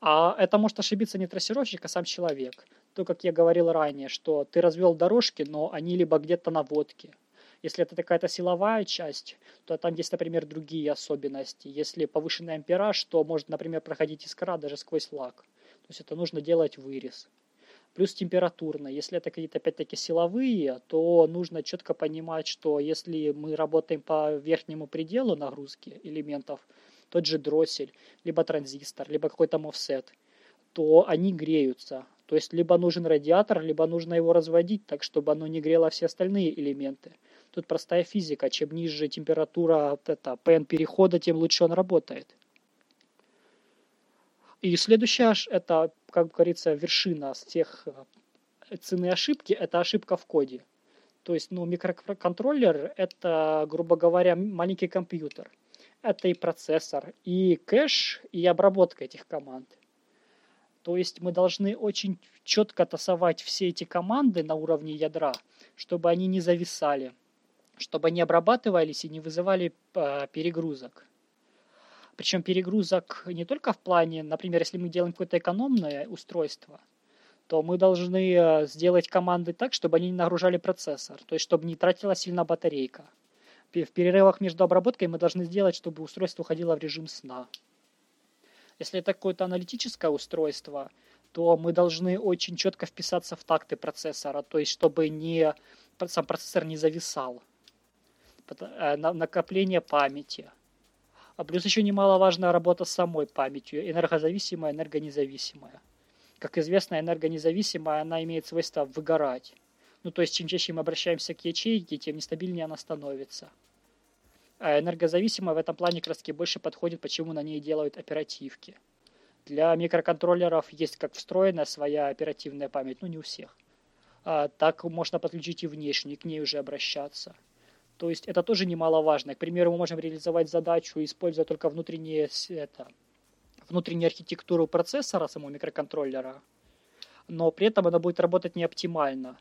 А это может ошибиться не трассировщик, а сам человек. То, как я говорил ранее, что ты развел дорожки, но они либо где-то на водке. Если это какая-то силовая часть, то там есть, например, другие особенности. Если повышенный ампераж, то может, например, проходить искра даже сквозь лак. То есть это нужно делать вырез плюс температурно. Если это какие-то опять-таки силовые, то нужно четко понимать, что если мы работаем по верхнему пределу нагрузки элементов, тот же дроссель, либо транзистор, либо какой-то мофсет, то они греются. То есть либо нужен радиатор, либо нужно его разводить так, чтобы оно не грело все остальные элементы. Тут простая физика. Чем ниже температура это, PN перехода, тем лучше он работает. И следующая, это, как говорится, вершина всех э, цены ошибки, это ошибка в коде. То есть, ну, микроконтроллер – это, грубо говоря, маленький компьютер. Это и процессор, и кэш, и обработка этих команд. То есть мы должны очень четко тасовать все эти команды на уровне ядра, чтобы они не зависали, чтобы они обрабатывались и не вызывали э, перегрузок. Причем перегрузок не только в плане, например, если мы делаем какое-то экономное устройство, то мы должны э, сделать команды так, чтобы они не нагружали процессор, то есть чтобы не тратила сильно батарейка. В перерывах между обработкой мы должны сделать, чтобы устройство уходило в режим сна. Если это какое-то аналитическое устройство, то мы должны очень четко вписаться в такты процессора, то есть чтобы не, сам процессор не зависал. Э, накопление памяти – а плюс еще немаловажная работа с самой памятью, энергозависимая, энергонезависимая. Как известно, энергонезависимая, она имеет свойство выгорать. Ну, то есть, чем чаще мы обращаемся к ячейке, тем нестабильнее она становится. А энергозависимая в этом плане краски больше подходит, почему на ней делают оперативки. Для микроконтроллеров есть как встроенная своя оперативная память, ну не у всех. А, так можно подключить и внешнюю, к ней уже обращаться. То есть это тоже немаловажно. К примеру, мы можем реализовать задачу, используя только внутренние, это, внутреннюю архитектуру процессора самого микроконтроллера, но при этом она будет работать не оптимально.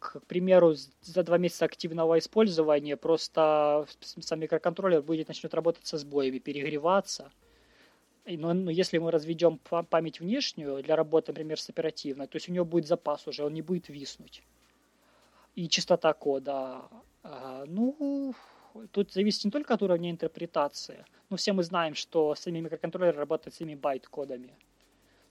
К примеру, за два месяца активного использования просто сам микроконтроллер будет начнет работать со сбоями, перегреваться. Но, но если мы разведем память внешнюю для работы, например, с оперативной, то есть у него будет запас уже, он не будет виснуть. И частота кода ну, тут зависит не только от уровня интерпретации. Но все мы знаем, что сами микроконтроллеры работают с этими байт-кодами.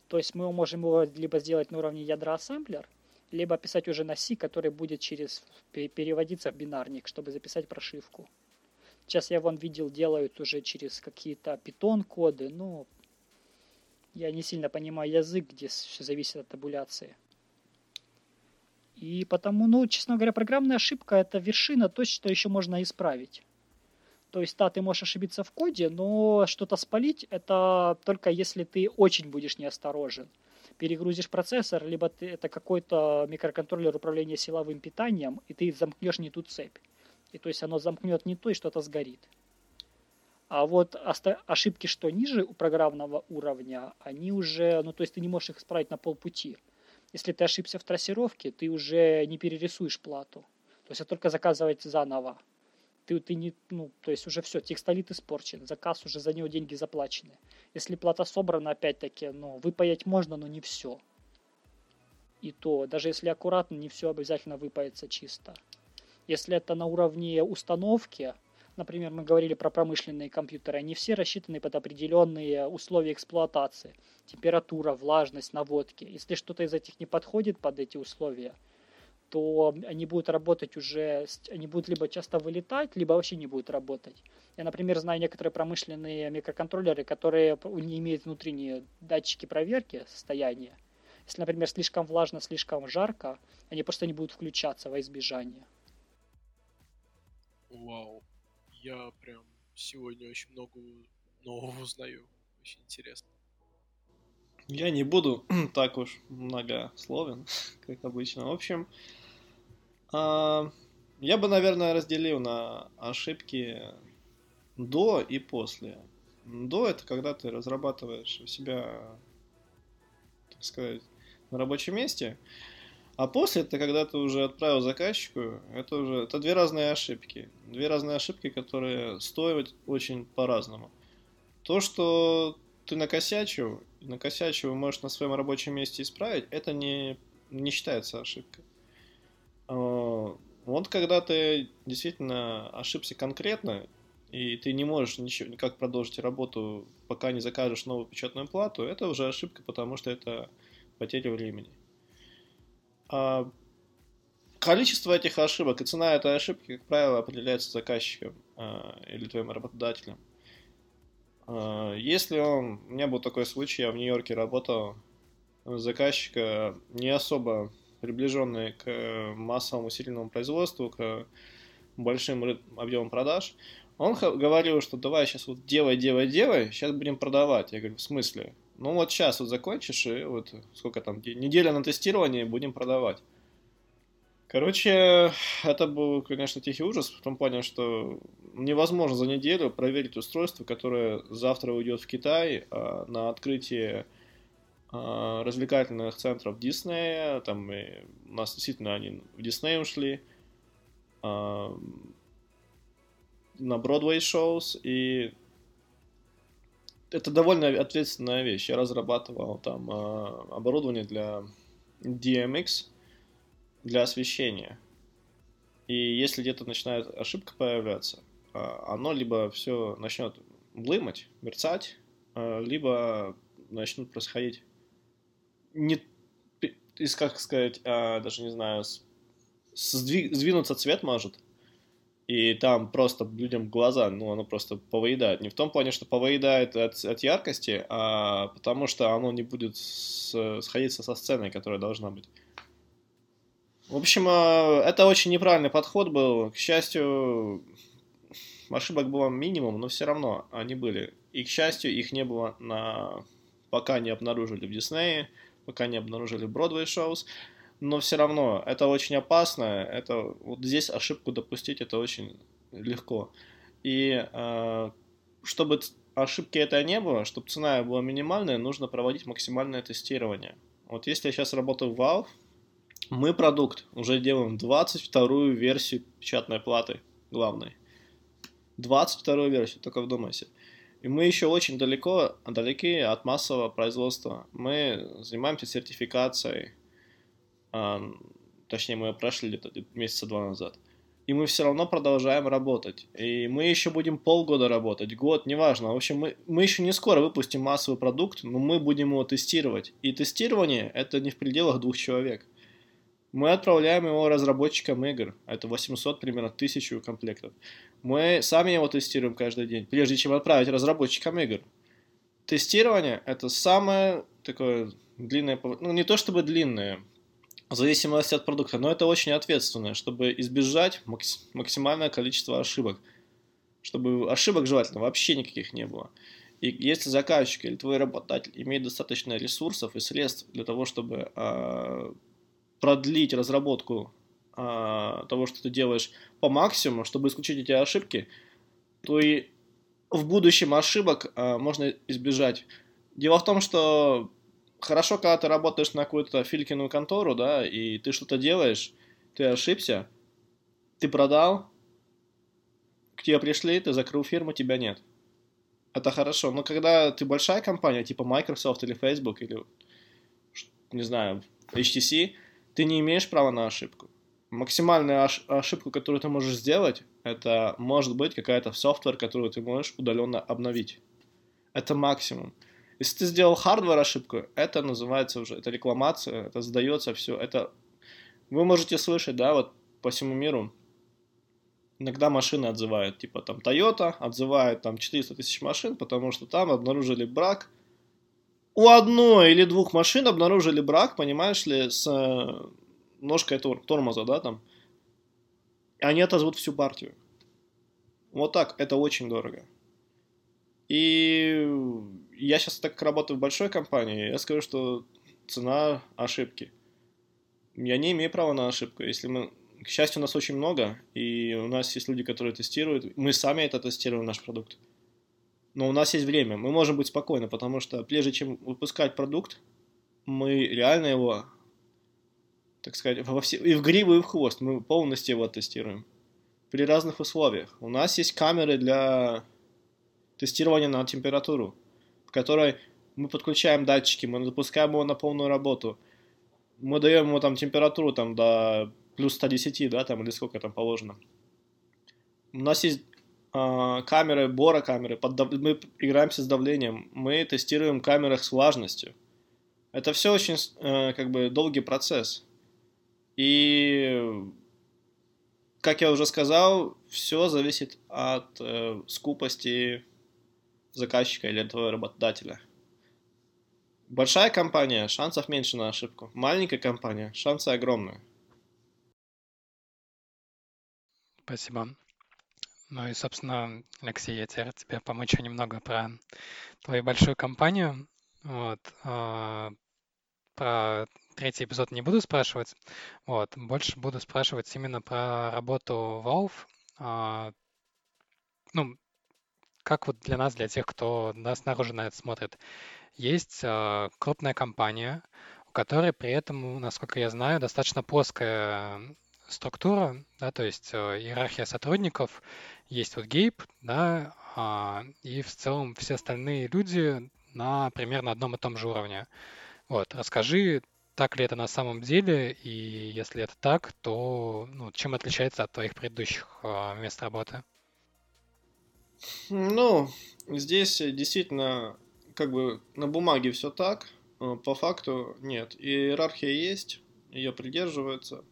То есть мы можем его либо сделать на уровне ядра ассемблер, либо писать уже на C, который будет через переводиться в бинарник, чтобы записать прошивку. Сейчас я вон видел, делают уже через какие-то питон коды, ну, Я не сильно понимаю язык, где все зависит от табуляции. И потому, ну, честно говоря, программная ошибка это вершина то, что еще можно исправить. То есть, да, ты можешь ошибиться в коде, но что-то спалить это только если ты очень будешь неосторожен. Перегрузишь процессор, либо ты, это какой-то микроконтроллер управления силовым питанием, и ты замкнешь не ту цепь. И то есть оно замкнет не то, и что-то сгорит. А вот ошибки, что ниже у программного уровня, они уже, ну то есть ты не можешь их исправить на полпути. Если ты ошибся в трассировке, ты уже не перерисуешь плату. То есть это только заказывать заново. Ты, ты не, ну, то есть уже все, текстолит испорчен, заказ уже за него деньги заплачены. Если плата собрана, опять-таки, ну, выпаять можно, но не все. И то, даже если аккуратно, не все обязательно выпается чисто. Если это на уровне установки, например, мы говорили про промышленные компьютеры, они все рассчитаны под определенные условия эксплуатации. Температура, влажность, наводки. Если что-то из этих не подходит под эти условия, то они будут работать уже, они будут либо часто вылетать, либо вообще не будут работать. Я, например, знаю некоторые промышленные микроконтроллеры, которые не имеют внутренние датчики проверки состояния. Если, например, слишком влажно, слишком жарко, они просто не будут включаться во избежание. Вау я прям сегодня очень много нового узнаю. Очень интересно. Я не буду так уж многословен, как обычно. В общем, а, я бы, наверное, разделил на ошибки до и после. До это когда ты разрабатываешь у себя, так сказать, на рабочем месте, а после это когда ты уже отправил заказчику, это уже это две разные ошибки. Две разные ошибки, которые стоят очень по-разному. То, что ты накосячил, накосячил можешь на своем рабочем месте исправить, это не, не считается ошибкой. А, вот когда ты действительно ошибся конкретно, и ты не можешь ничего, никак продолжить работу, пока не закажешь новую печатную плату, это уже ошибка, потому что это потеря времени. А, количество этих ошибок и цена этой ошибки, как правило, определяется заказчиком а, или твоим работодателем. А, если он... У меня был такой случай, я в Нью-Йорке работал, заказчика не особо приближенный к массовому усиленному производству, к большим объемам продаж, он говорил, что давай сейчас вот делай, делай, делай, сейчас будем продавать. Я говорю, в смысле? Ну вот сейчас вот закончишь, и вот сколько там, неделя на тестирование, будем продавать. Короче, это был, конечно, тихий ужас в том плане, что невозможно за неделю проверить устройство, которое завтра уйдет в Китай а, на открытие а, развлекательных центров Диснея. Там и у нас действительно они в Дисней ушли. А, на Бродвей шоус. И это довольно ответственная вещь. Я разрабатывал там э, оборудование для DMX, для освещения. И если где-то начинает ошибка появляться, э, оно либо все начнет блымать, мерцать, э, либо начнут происходить не из, как сказать, а, даже не знаю, сдвиг, сдвинуться цвет может, и там просто людям глаза, ну, оно просто повыедает. Не в том плане, что повыедает от, от яркости, а потому что оно не будет с, сходиться со сценой, которая должна быть. В общем, а, это очень неправильный подход был. К счастью, ошибок было минимум, но все равно они были. И, к счастью, их не было на... пока не обнаружили в Диснее, пока не обнаружили в Бродвей шоус но все равно это очень опасно. Это вот здесь ошибку допустить это очень легко. И э, чтобы ошибки это не было, чтобы цена была минимальная, нужно проводить максимальное тестирование. Вот если я сейчас работаю в Valve, мы продукт уже делаем 22-ю версию печатной платы главной. 22-ю версию, только вдумайся. И мы еще очень далеко, далеки от массового производства. Мы занимаемся сертификацией, точнее мы ее прошли где-то месяца два назад. И мы все равно продолжаем работать. И мы еще будем полгода работать, год, неважно. В общем, мы, мы еще не скоро выпустим массовый продукт, но мы будем его тестировать. И тестирование это не в пределах двух человек. Мы отправляем его разработчикам игр. Это 800, примерно, тысячу комплектов. Мы сами его тестируем каждый день, прежде чем отправить разработчикам игр. тестирование это самое такое длинное, ну не то чтобы длинное, в зависимости от продукта, но это очень ответственное, чтобы избежать максимальное количество ошибок. Чтобы ошибок желательно вообще никаких не было. И если заказчик или твой работодатель имеет достаточно ресурсов и средств для того, чтобы э, продлить разработку э, того, что ты делаешь по максимуму, чтобы исключить эти ошибки, то и в будущем ошибок э, можно избежать. Дело в том, что хорошо, когда ты работаешь на какую-то филькиную контору, да, и ты что-то делаешь, ты ошибся, ты продал, к тебе пришли, ты закрыл фирму, тебя нет. Это хорошо. Но когда ты большая компания, типа Microsoft или Facebook, или, не знаю, HTC, ты не имеешь права на ошибку. Максимальная ошибку, которую ты можешь сделать, это может быть какая-то software, которую ты можешь удаленно обновить. Это максимум. Если ты сделал hardware ошибку, это называется уже, это рекламация, это сдается все. Это вы можете слышать, да, вот по всему миру, иногда машины отзывают, типа там Toyota отзывает там 400 тысяч машин, потому что там обнаружили брак. У одной или двух машин обнаружили брак, понимаешь ли, с э, ножкой тормоза, да, там. И они отозвут всю партию. Вот так, это очень дорого. И я сейчас так работаю в большой компании, я скажу, что цена ошибки. Я не имею права на ошибку. Если мы к счастью, у нас очень много, и у нас есть люди, которые тестируют. Мы сами это тестируем, наш продукт. Но у нас есть время, мы можем быть спокойны, потому что прежде чем выпускать продукт, мы реально его, так сказать, во все, и в гриву, и в хвост, мы полностью его тестируем. При разных условиях. У нас есть камеры для тестирования на температуру, которой мы подключаем датчики, мы запускаем его на полную работу. Мы даем ему там температуру там до плюс 110, да, там, или сколько там положено. У нас есть э, камеры, бора камеры, под дав... мы играемся с давлением, мы тестируем в с влажностью. Это все очень, э, как бы, долгий процесс. И, как я уже сказал, все зависит от э, скупости заказчика или твоего работодателя. Большая компания, шансов меньше на ошибку. Маленькая компания, шансы огромные. Спасибо. Ну и, собственно, Алексей, я теперь тебе помочу немного про твою большую компанию. Вот. а, Про третий эпизод не буду спрашивать. Вот. Больше буду спрашивать именно про работу Valve. А, Ну, как вот для нас, для тех, кто нас снаружи на это смотрит. Есть а, крупная компания, у которой при этом, насколько я знаю, достаточно плоская структура, да, то есть э, иерархия сотрудников, есть вот Гейб, да, а, и в целом все остальные люди на примерно одном и том же уровне. Вот, расскажи, так ли это на самом деле, и если это так, то ну, чем отличается от твоих предыдущих э, мест работы? Ну, здесь действительно как бы на бумаге все так, э, по факту нет. Иерархия есть, ее придерживаются.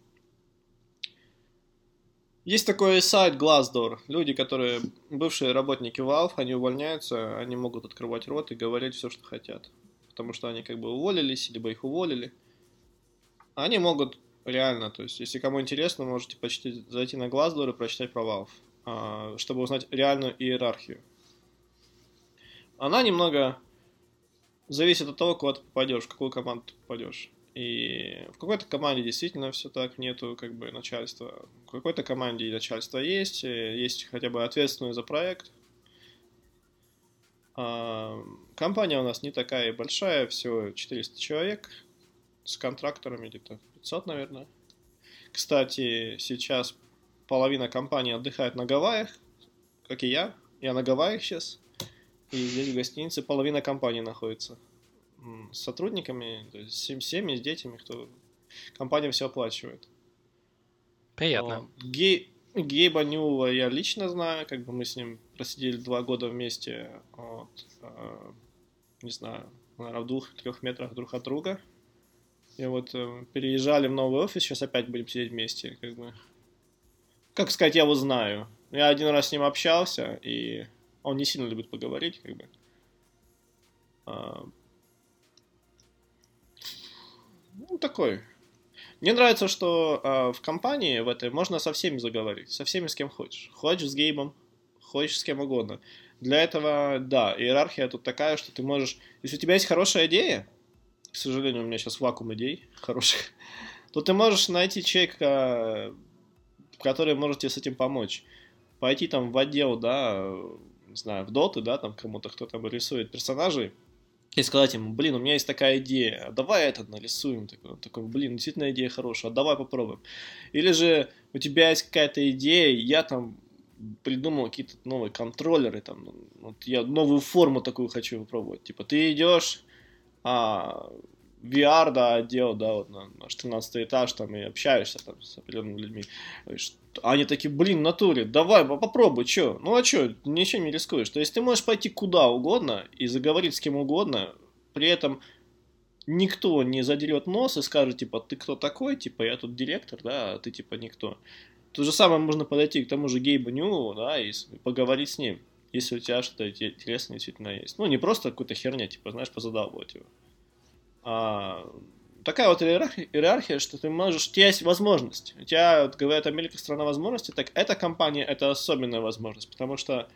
Есть такой сайт Glassdoor. Люди, которые бывшие работники Valve, они увольняются, они могут открывать рот и говорить все, что хотят. Потому что они как бы уволились, либо их уволили. Они могут реально, то есть, если кому интересно, можете почти зайти на Glassdoor и прочитать про Valve, чтобы узнать реальную иерархию. Она немного зависит от того, куда ты попадешь, в какую команду ты попадешь. И в какой-то команде действительно все так, нету как бы начальства. В какой-то команде начальство есть, э, есть хотя бы ответственный за проект. А, компания у нас не такая большая, всего 400 человек, с контракторами где-то 500, наверное. Кстати, сейчас половина компании отдыхает на Гавайях, как и я. Я на Гавайях сейчас. И здесь в гостинице половина компании находится с сотрудниками, то есть с семьями, с детьми, кто компания все оплачивает. Приятно. Гей, Гейба Ньюла я лично знаю, как бы мы с ним просидели два года вместе, вот, э, не знаю, наверное, в двух-трех метрах друг от друга. И вот э, переезжали в новый офис, сейчас опять будем сидеть вместе, как бы. Как сказать, я его знаю. Я один раз с ним общался, и он не сильно любит поговорить, как бы. А, ну, такой. Мне нравится, что а, в компании в этой можно со всеми заговорить, со всеми, с кем хочешь. Хочешь с Гейбом, хочешь с кем угодно. Для этого, да, иерархия тут такая, что ты можешь... Если у тебя есть хорошая идея, к сожалению, у меня сейчас вакуум идей хороших, то ты можешь найти человека, который может тебе с этим помочь. Пойти там в отдел, да, не знаю, в доты, да, там кому-то, кто там рисует персонажей, и сказать ему, блин, у меня есть такая идея, давай этот нарисуем. Такой, такой, блин, действительно идея хорошая, а давай попробуем. Или же у тебя есть какая-то идея, я там придумал какие-то новые контроллеры, там, вот я новую форму такую хочу попробовать. Типа, ты идешь, а, VR, да, отдел, да, вот на, на 14 этаж, там, и общаешься там с определенными людьми. Они такие, блин, натуре, давай, попробуй, чё? Ну а чё, ничем не рискуешь. То есть ты можешь пойти куда угодно и заговорить с кем угодно, при этом никто не задерет нос и скажет, типа, ты кто такой, типа, я тут директор, да, а ты, типа, никто. То же самое можно подойти к тому же Гейбу Ньюу, да, и поговорить с ним, если у тебя что-то интересное действительно есть. Ну, не просто какая-то херня, типа, знаешь, позадалбывать его. А, такая вот иерархия, что ты можешь, у тебя есть возможность. У тебя, вот, говорят, Америка страна возможностей, так эта компания это особенная возможность, потому что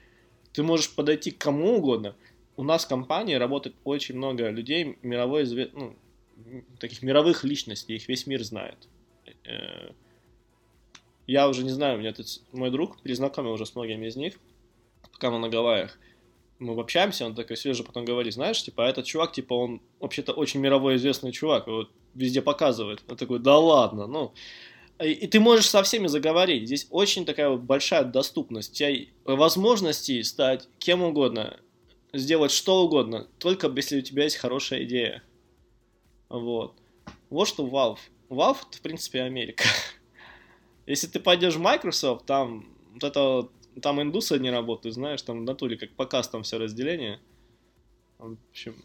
ты можешь подойти к кому угодно. У нас в компании работает очень много людей, мировой, ну, таких мировых личностей, их весь мир знает. Э, я уже не знаю, у меня тут мой друг перезнакомил уже с многими из них, пока мы на Гавайях мы общаемся, он такой свежий потом говорит, знаешь, типа, а этот чувак, типа, он вообще-то очень мировой известный чувак, вот везде показывает. Он такой, да ладно, ну. И, и ты можешь со всеми заговорить. Здесь очень такая вот большая доступность. У тебя возможности стать кем угодно, сделать что угодно, только если у тебя есть хорошая идея. Вот. Вот что Valve. Valve, это, в принципе, Америка. Если ты пойдешь в Microsoft, там вот это там индусы не работают, знаешь, там в натуре как по кастам все разделение. В общем,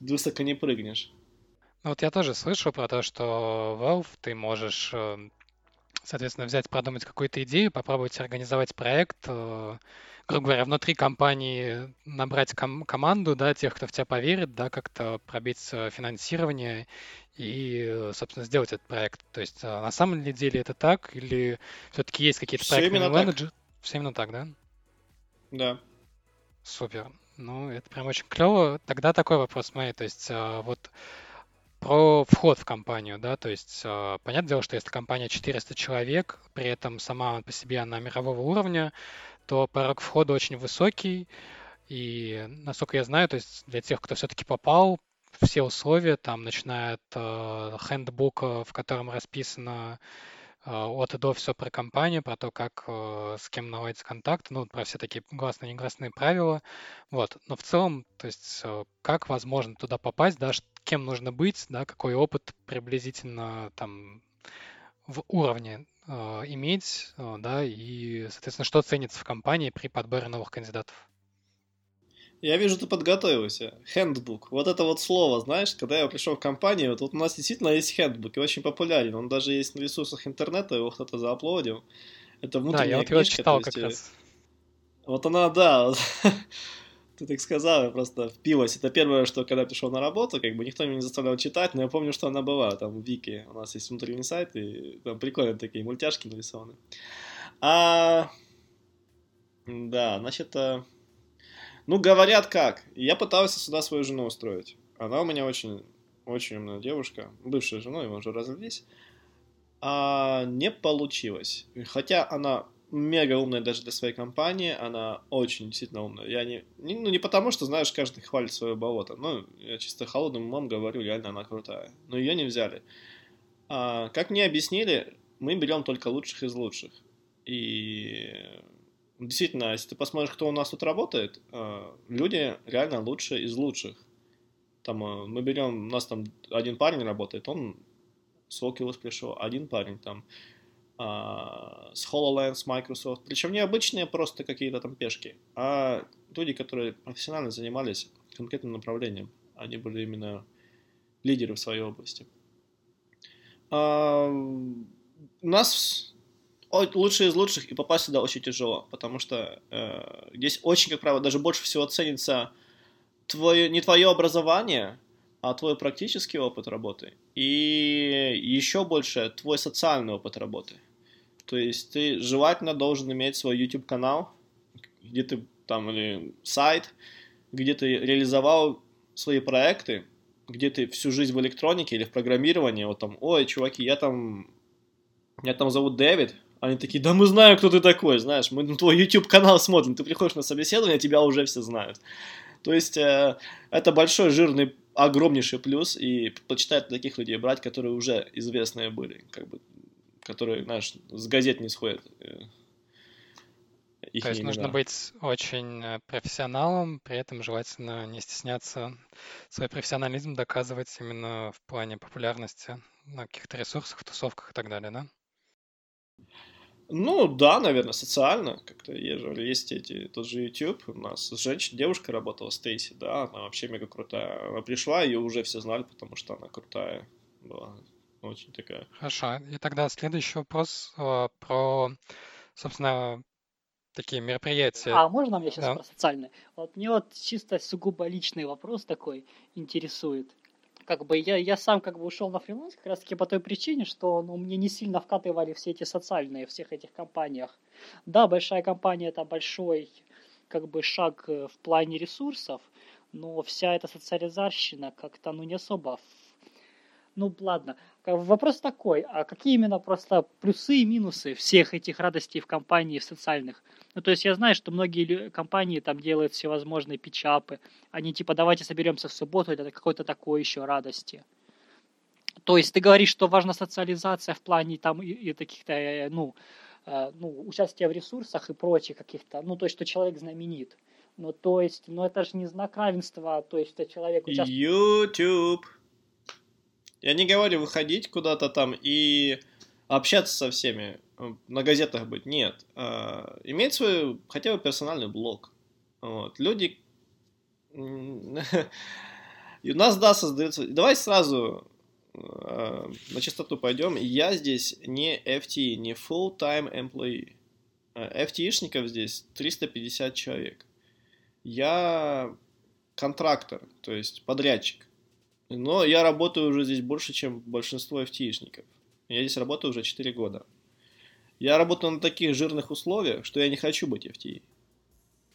высоко не прыгнешь. Ну вот я тоже слышал про то, что Valve ты можешь, э, соответственно, взять, продумать какую-то идею, попробовать организовать проект, э, грубо говоря, внутри компании набрать ком- команду, да, тех, кто в тебя поверит, да, как-то пробить э, финансирование и, собственно, сделать этот проект. То есть на самом деле это так или все-таки есть какие-то проектные менеджеры? Все именно так, да? Да. Супер. Ну, это прям очень клево. Тогда такой вопрос моей, то есть а, вот про вход в компанию, да, то есть а, понятное дело, что если компания 400 человек, при этом сама по себе она мирового уровня, то порог входа очень высокий, и, насколько я знаю, то есть для тех, кто все-таки попал, все условия, там, начиная от э, хендбука, в котором расписано от и до все про компанию, про то, как э, с кем наладить контакт, ну, про все такие гласные негласные правила. Вот. Но в целом, то есть, э, как возможно туда попасть, да, кем нужно быть, да, какой опыт приблизительно там в уровне э, иметь, э, да, и, соответственно, что ценится в компании при подборе новых кандидатов. Я вижу, ты подготовился. Handbook. Вот это вот слово, знаешь, когда я пришел в компанию, вот, вот у нас действительно есть handbook, и очень популярен. Он даже есть на ресурсах интернета, его кто-то зааплодил. Это внутренняя да, я вот его читал есть, как э, раз. Вот она, да, ты так сказал, я просто впилась. Это первое, что когда пришел на работу, как бы никто меня не заставлял читать, но я помню, что она была там в Вики. У нас есть внутренний сайт, и там прикольные такие мультяшки нарисованы. А... Да, значит, э, ну, говорят как. Я пытался сюда свою жену устроить. Она у меня очень, очень умная девушка. Бывшая жена, мы уже развелись. А не получилось. Хотя она мега умная даже для своей компании, она очень действительно умная. Я не, не, ну не потому, что, знаешь, каждый хвалит свое болото. Ну, я чисто холодным умом говорю, реально она крутая. Но ее не взяли. А, как мне объяснили, мы берем только лучших из лучших. И действительно, если ты посмотришь, кто у нас тут работает, э, люди реально лучшие из лучших. Там э, мы берем, у нас там один парень работает, он с Oculus пришел, один парень там а, с HoloLens, Microsoft. Причем не обычные просто какие-то там пешки, а люди, которые профессионально занимались конкретным направлением. Они были именно лидеры в своей области. У нас лучшие из лучших, и попасть сюда очень тяжело, потому что э, здесь очень, как правило, даже больше всего ценится твое, не твое образование, а твой практический опыт работы и еще больше твой социальный опыт работы. То есть ты желательно должен иметь свой YouTube канал, где ты там или сайт, где ты реализовал свои проекты, где ты всю жизнь в электронике или в программировании, вот там, ой, чуваки, я там, меня там зовут Дэвид, они такие, да мы знаем, кто ты такой, знаешь, мы на твой YouTube канал смотрим, ты приходишь на собеседование, тебя уже все знают. То есть э, это большой, жирный, огромнейший плюс, и предпочитают таких людей брать, которые уже известные были, как бы, которые, знаешь, с газет не сходят. Э, их То есть имена. нужно быть очень э, профессионалом, при этом желательно не стесняться свой профессионализм доказывать именно в плане популярности на каких-то ресурсах, тусовках и так далее, да? Ну, да, наверное, социально как-то есть эти, тот же YouTube, у нас женщина, девушка работала, Стейси, да, она вообще мега крутая. Она пришла, ее уже все знали, потому что она крутая была, очень такая. Хорошо, и тогда следующий вопрос э, про, собственно, такие мероприятия. А можно мне сейчас да. про социальные? Вот мне вот чисто сугубо личный вопрос такой интересует как бы я, я сам как бы ушел на фриланс как раз таки по той причине, что ну, мне не сильно вкатывали все эти социальные всех этих компаниях. Да, большая компания это большой как бы шаг э, в плане ресурсов, но вся эта социализарщина как-то ну не особо ну ладно, вопрос такой, а какие именно просто плюсы и минусы всех этих радостей в компании, в социальных? Ну, то есть я знаю, что многие компании там делают всевозможные пичапы, они типа давайте соберемся в субботу, это какой-то такой еще радости. То есть ты говоришь, что важна социализация в плане там и, и таких-то, э, ну, э, ну, участия в ресурсах и прочих каких-то, ну, то есть, что человек знаменит. Ну, то есть, ну, это же не знак равенства, то есть, что человек участвует... YouTube. Я не говорю выходить куда-то там и общаться со всеми, на газетах быть. Нет. А, иметь свой хотя бы персональный блог. Вот. Люди... И у нас, да, создается... Давай сразу э, на чистоту пойдем. Я здесь не FT, не full-time employee. FT-шников здесь 350 человек. Я контрактор, то есть подрядчик. Но я работаю уже здесь больше, чем большинство FTишников. Я здесь работаю уже 4 года. Я работаю на таких жирных условиях, что я не хочу быть FTI.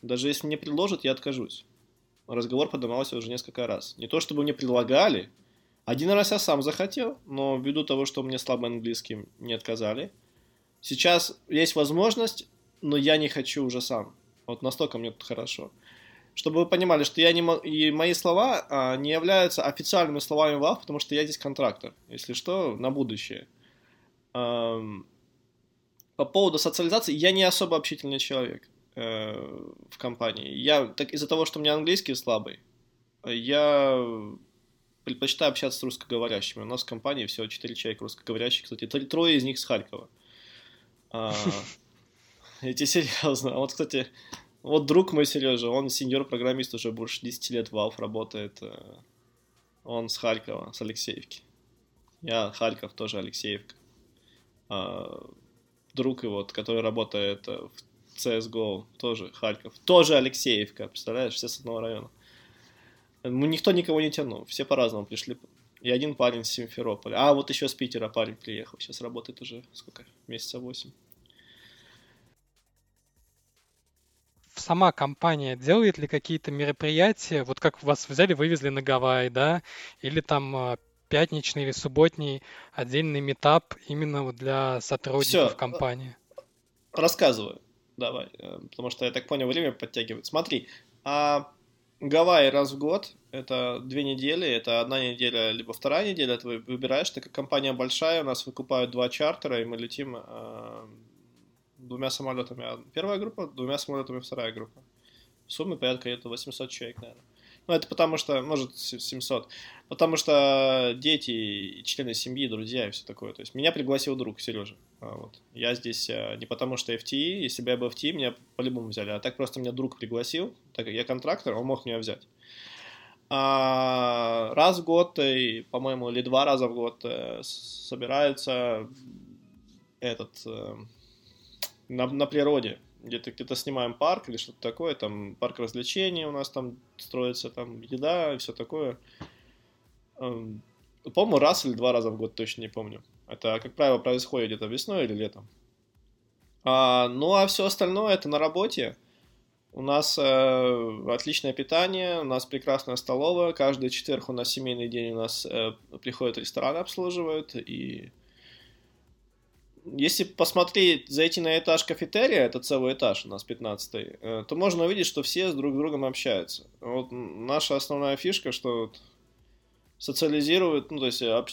Даже если мне предложат, я откажусь. Разговор поднимался уже несколько раз. Не то чтобы мне предлагали. Один раз я сам захотел, но ввиду того, что мне слабо английским, не отказали. Сейчас есть возможность, но я не хочу уже сам. Вот настолько мне тут хорошо чтобы вы понимали, что я не и мои слова а, не являются официальными словами Valve, потому что я здесь контрактор, если что, на будущее. Эм, по поводу социализации, я не особо общительный человек э, в компании. Я так из-за того, что у меня английский слабый, я предпочитаю общаться с русскоговорящими. У нас в компании всего 4 человека русскоговорящих, кстати, трое из них с Харькова. А, эти серьезно. А вот, кстати, вот друг мой Сережа, он сеньор-программист уже больше 10 лет в Valve работает. Он с Харькова, с Алексеевки. Я Харьков, тоже Алексеевка. А, друг его, который работает в CSGO, тоже Харьков. Тоже Алексеевка, представляешь, все с одного района. Никто никого не тянул, все по-разному пришли. И один парень с Симферополя. А, вот еще с Питера парень приехал, сейчас работает уже, сколько, месяца восемь. Сама компания делает ли какие-то мероприятия, вот как вас взяли, вывезли на Гавайи, да, или там а, пятничный или субботний отдельный метап именно вот для сотрудников Всё. компании? Рассказываю. Давай, э, потому что я так понял, время подтягивает. Смотри, а Гавайи раз в год, это две недели, это одна неделя, либо вторая неделя, ты выбираешь, так как компания большая, у нас выкупают два чартера, и мы летим э, двумя самолетами первая группа, двумя самолетами вторая группа. Суммы порядка где-то 800 человек, наверное. Ну, это потому что, может, 700. Потому что дети, члены семьи, друзья и все такое. То есть меня пригласил друг, Сережа. А, вот. Я здесь а, не потому что FTE, если бы я был FTE, меня по-любому взяли. А так просто меня друг пригласил, так как я контрактор, он мог меня взять. А, раз в год, и, по-моему, или два раза в год э, собирается этот э, на, на природе, где-то где-то снимаем парк или что-то такое, там парк развлечений у нас там строится, там еда и все такое. Эм, по-моему, раз или два раза в год, точно не помню. Это, как правило, происходит где-то весной или летом. А, ну, а все остальное это на работе. У нас э, отличное питание, у нас прекрасная столовая. Каждый четверг у нас семейный день, у нас э, приходят рестораны, обслуживают. И если посмотреть, зайти на этаж кафетерия, это целый этаж у нас 15 э, то можно увидеть, что все с друг другом общаются. Вот наша основная фишка, что вот социализируют, ну, то есть об,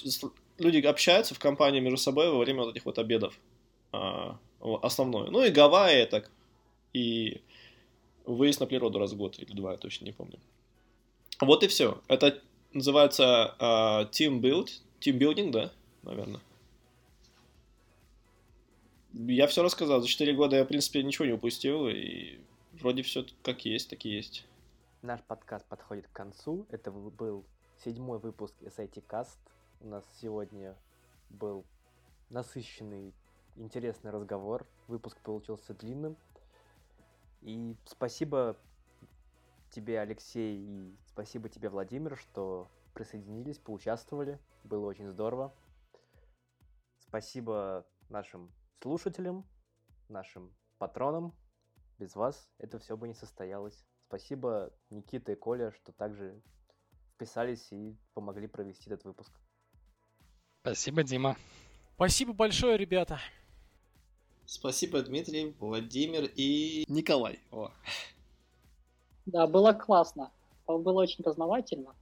люди общаются в компании между собой во время вот этих вот обедов. А, основное. Ну и Гавайи так. И выезд на природу раз в год или два, я точно не помню. Вот и все. Это называется uh, team build, team building, да, наверное. Я все рассказал. За 4 года я, в принципе, ничего не упустил, и вроде все как есть, так и есть. Наш подкаст подходит к концу. Это был седьмой выпуск SIT Cast. У нас сегодня был насыщенный, интересный разговор. Выпуск получился длинным. И спасибо тебе, Алексей, и спасибо тебе, Владимир, что присоединились, поучаствовали. Было очень здорово. Спасибо нашим слушателям, нашим патронам. Без вас это все бы не состоялось. Спасибо Никита и Коля, что также вписались и помогли провести этот выпуск. Спасибо, Дима. Спасибо большое, ребята. Спасибо, Дмитрий, Владимир и Николай. О. Да, было классно. Было очень познавательно.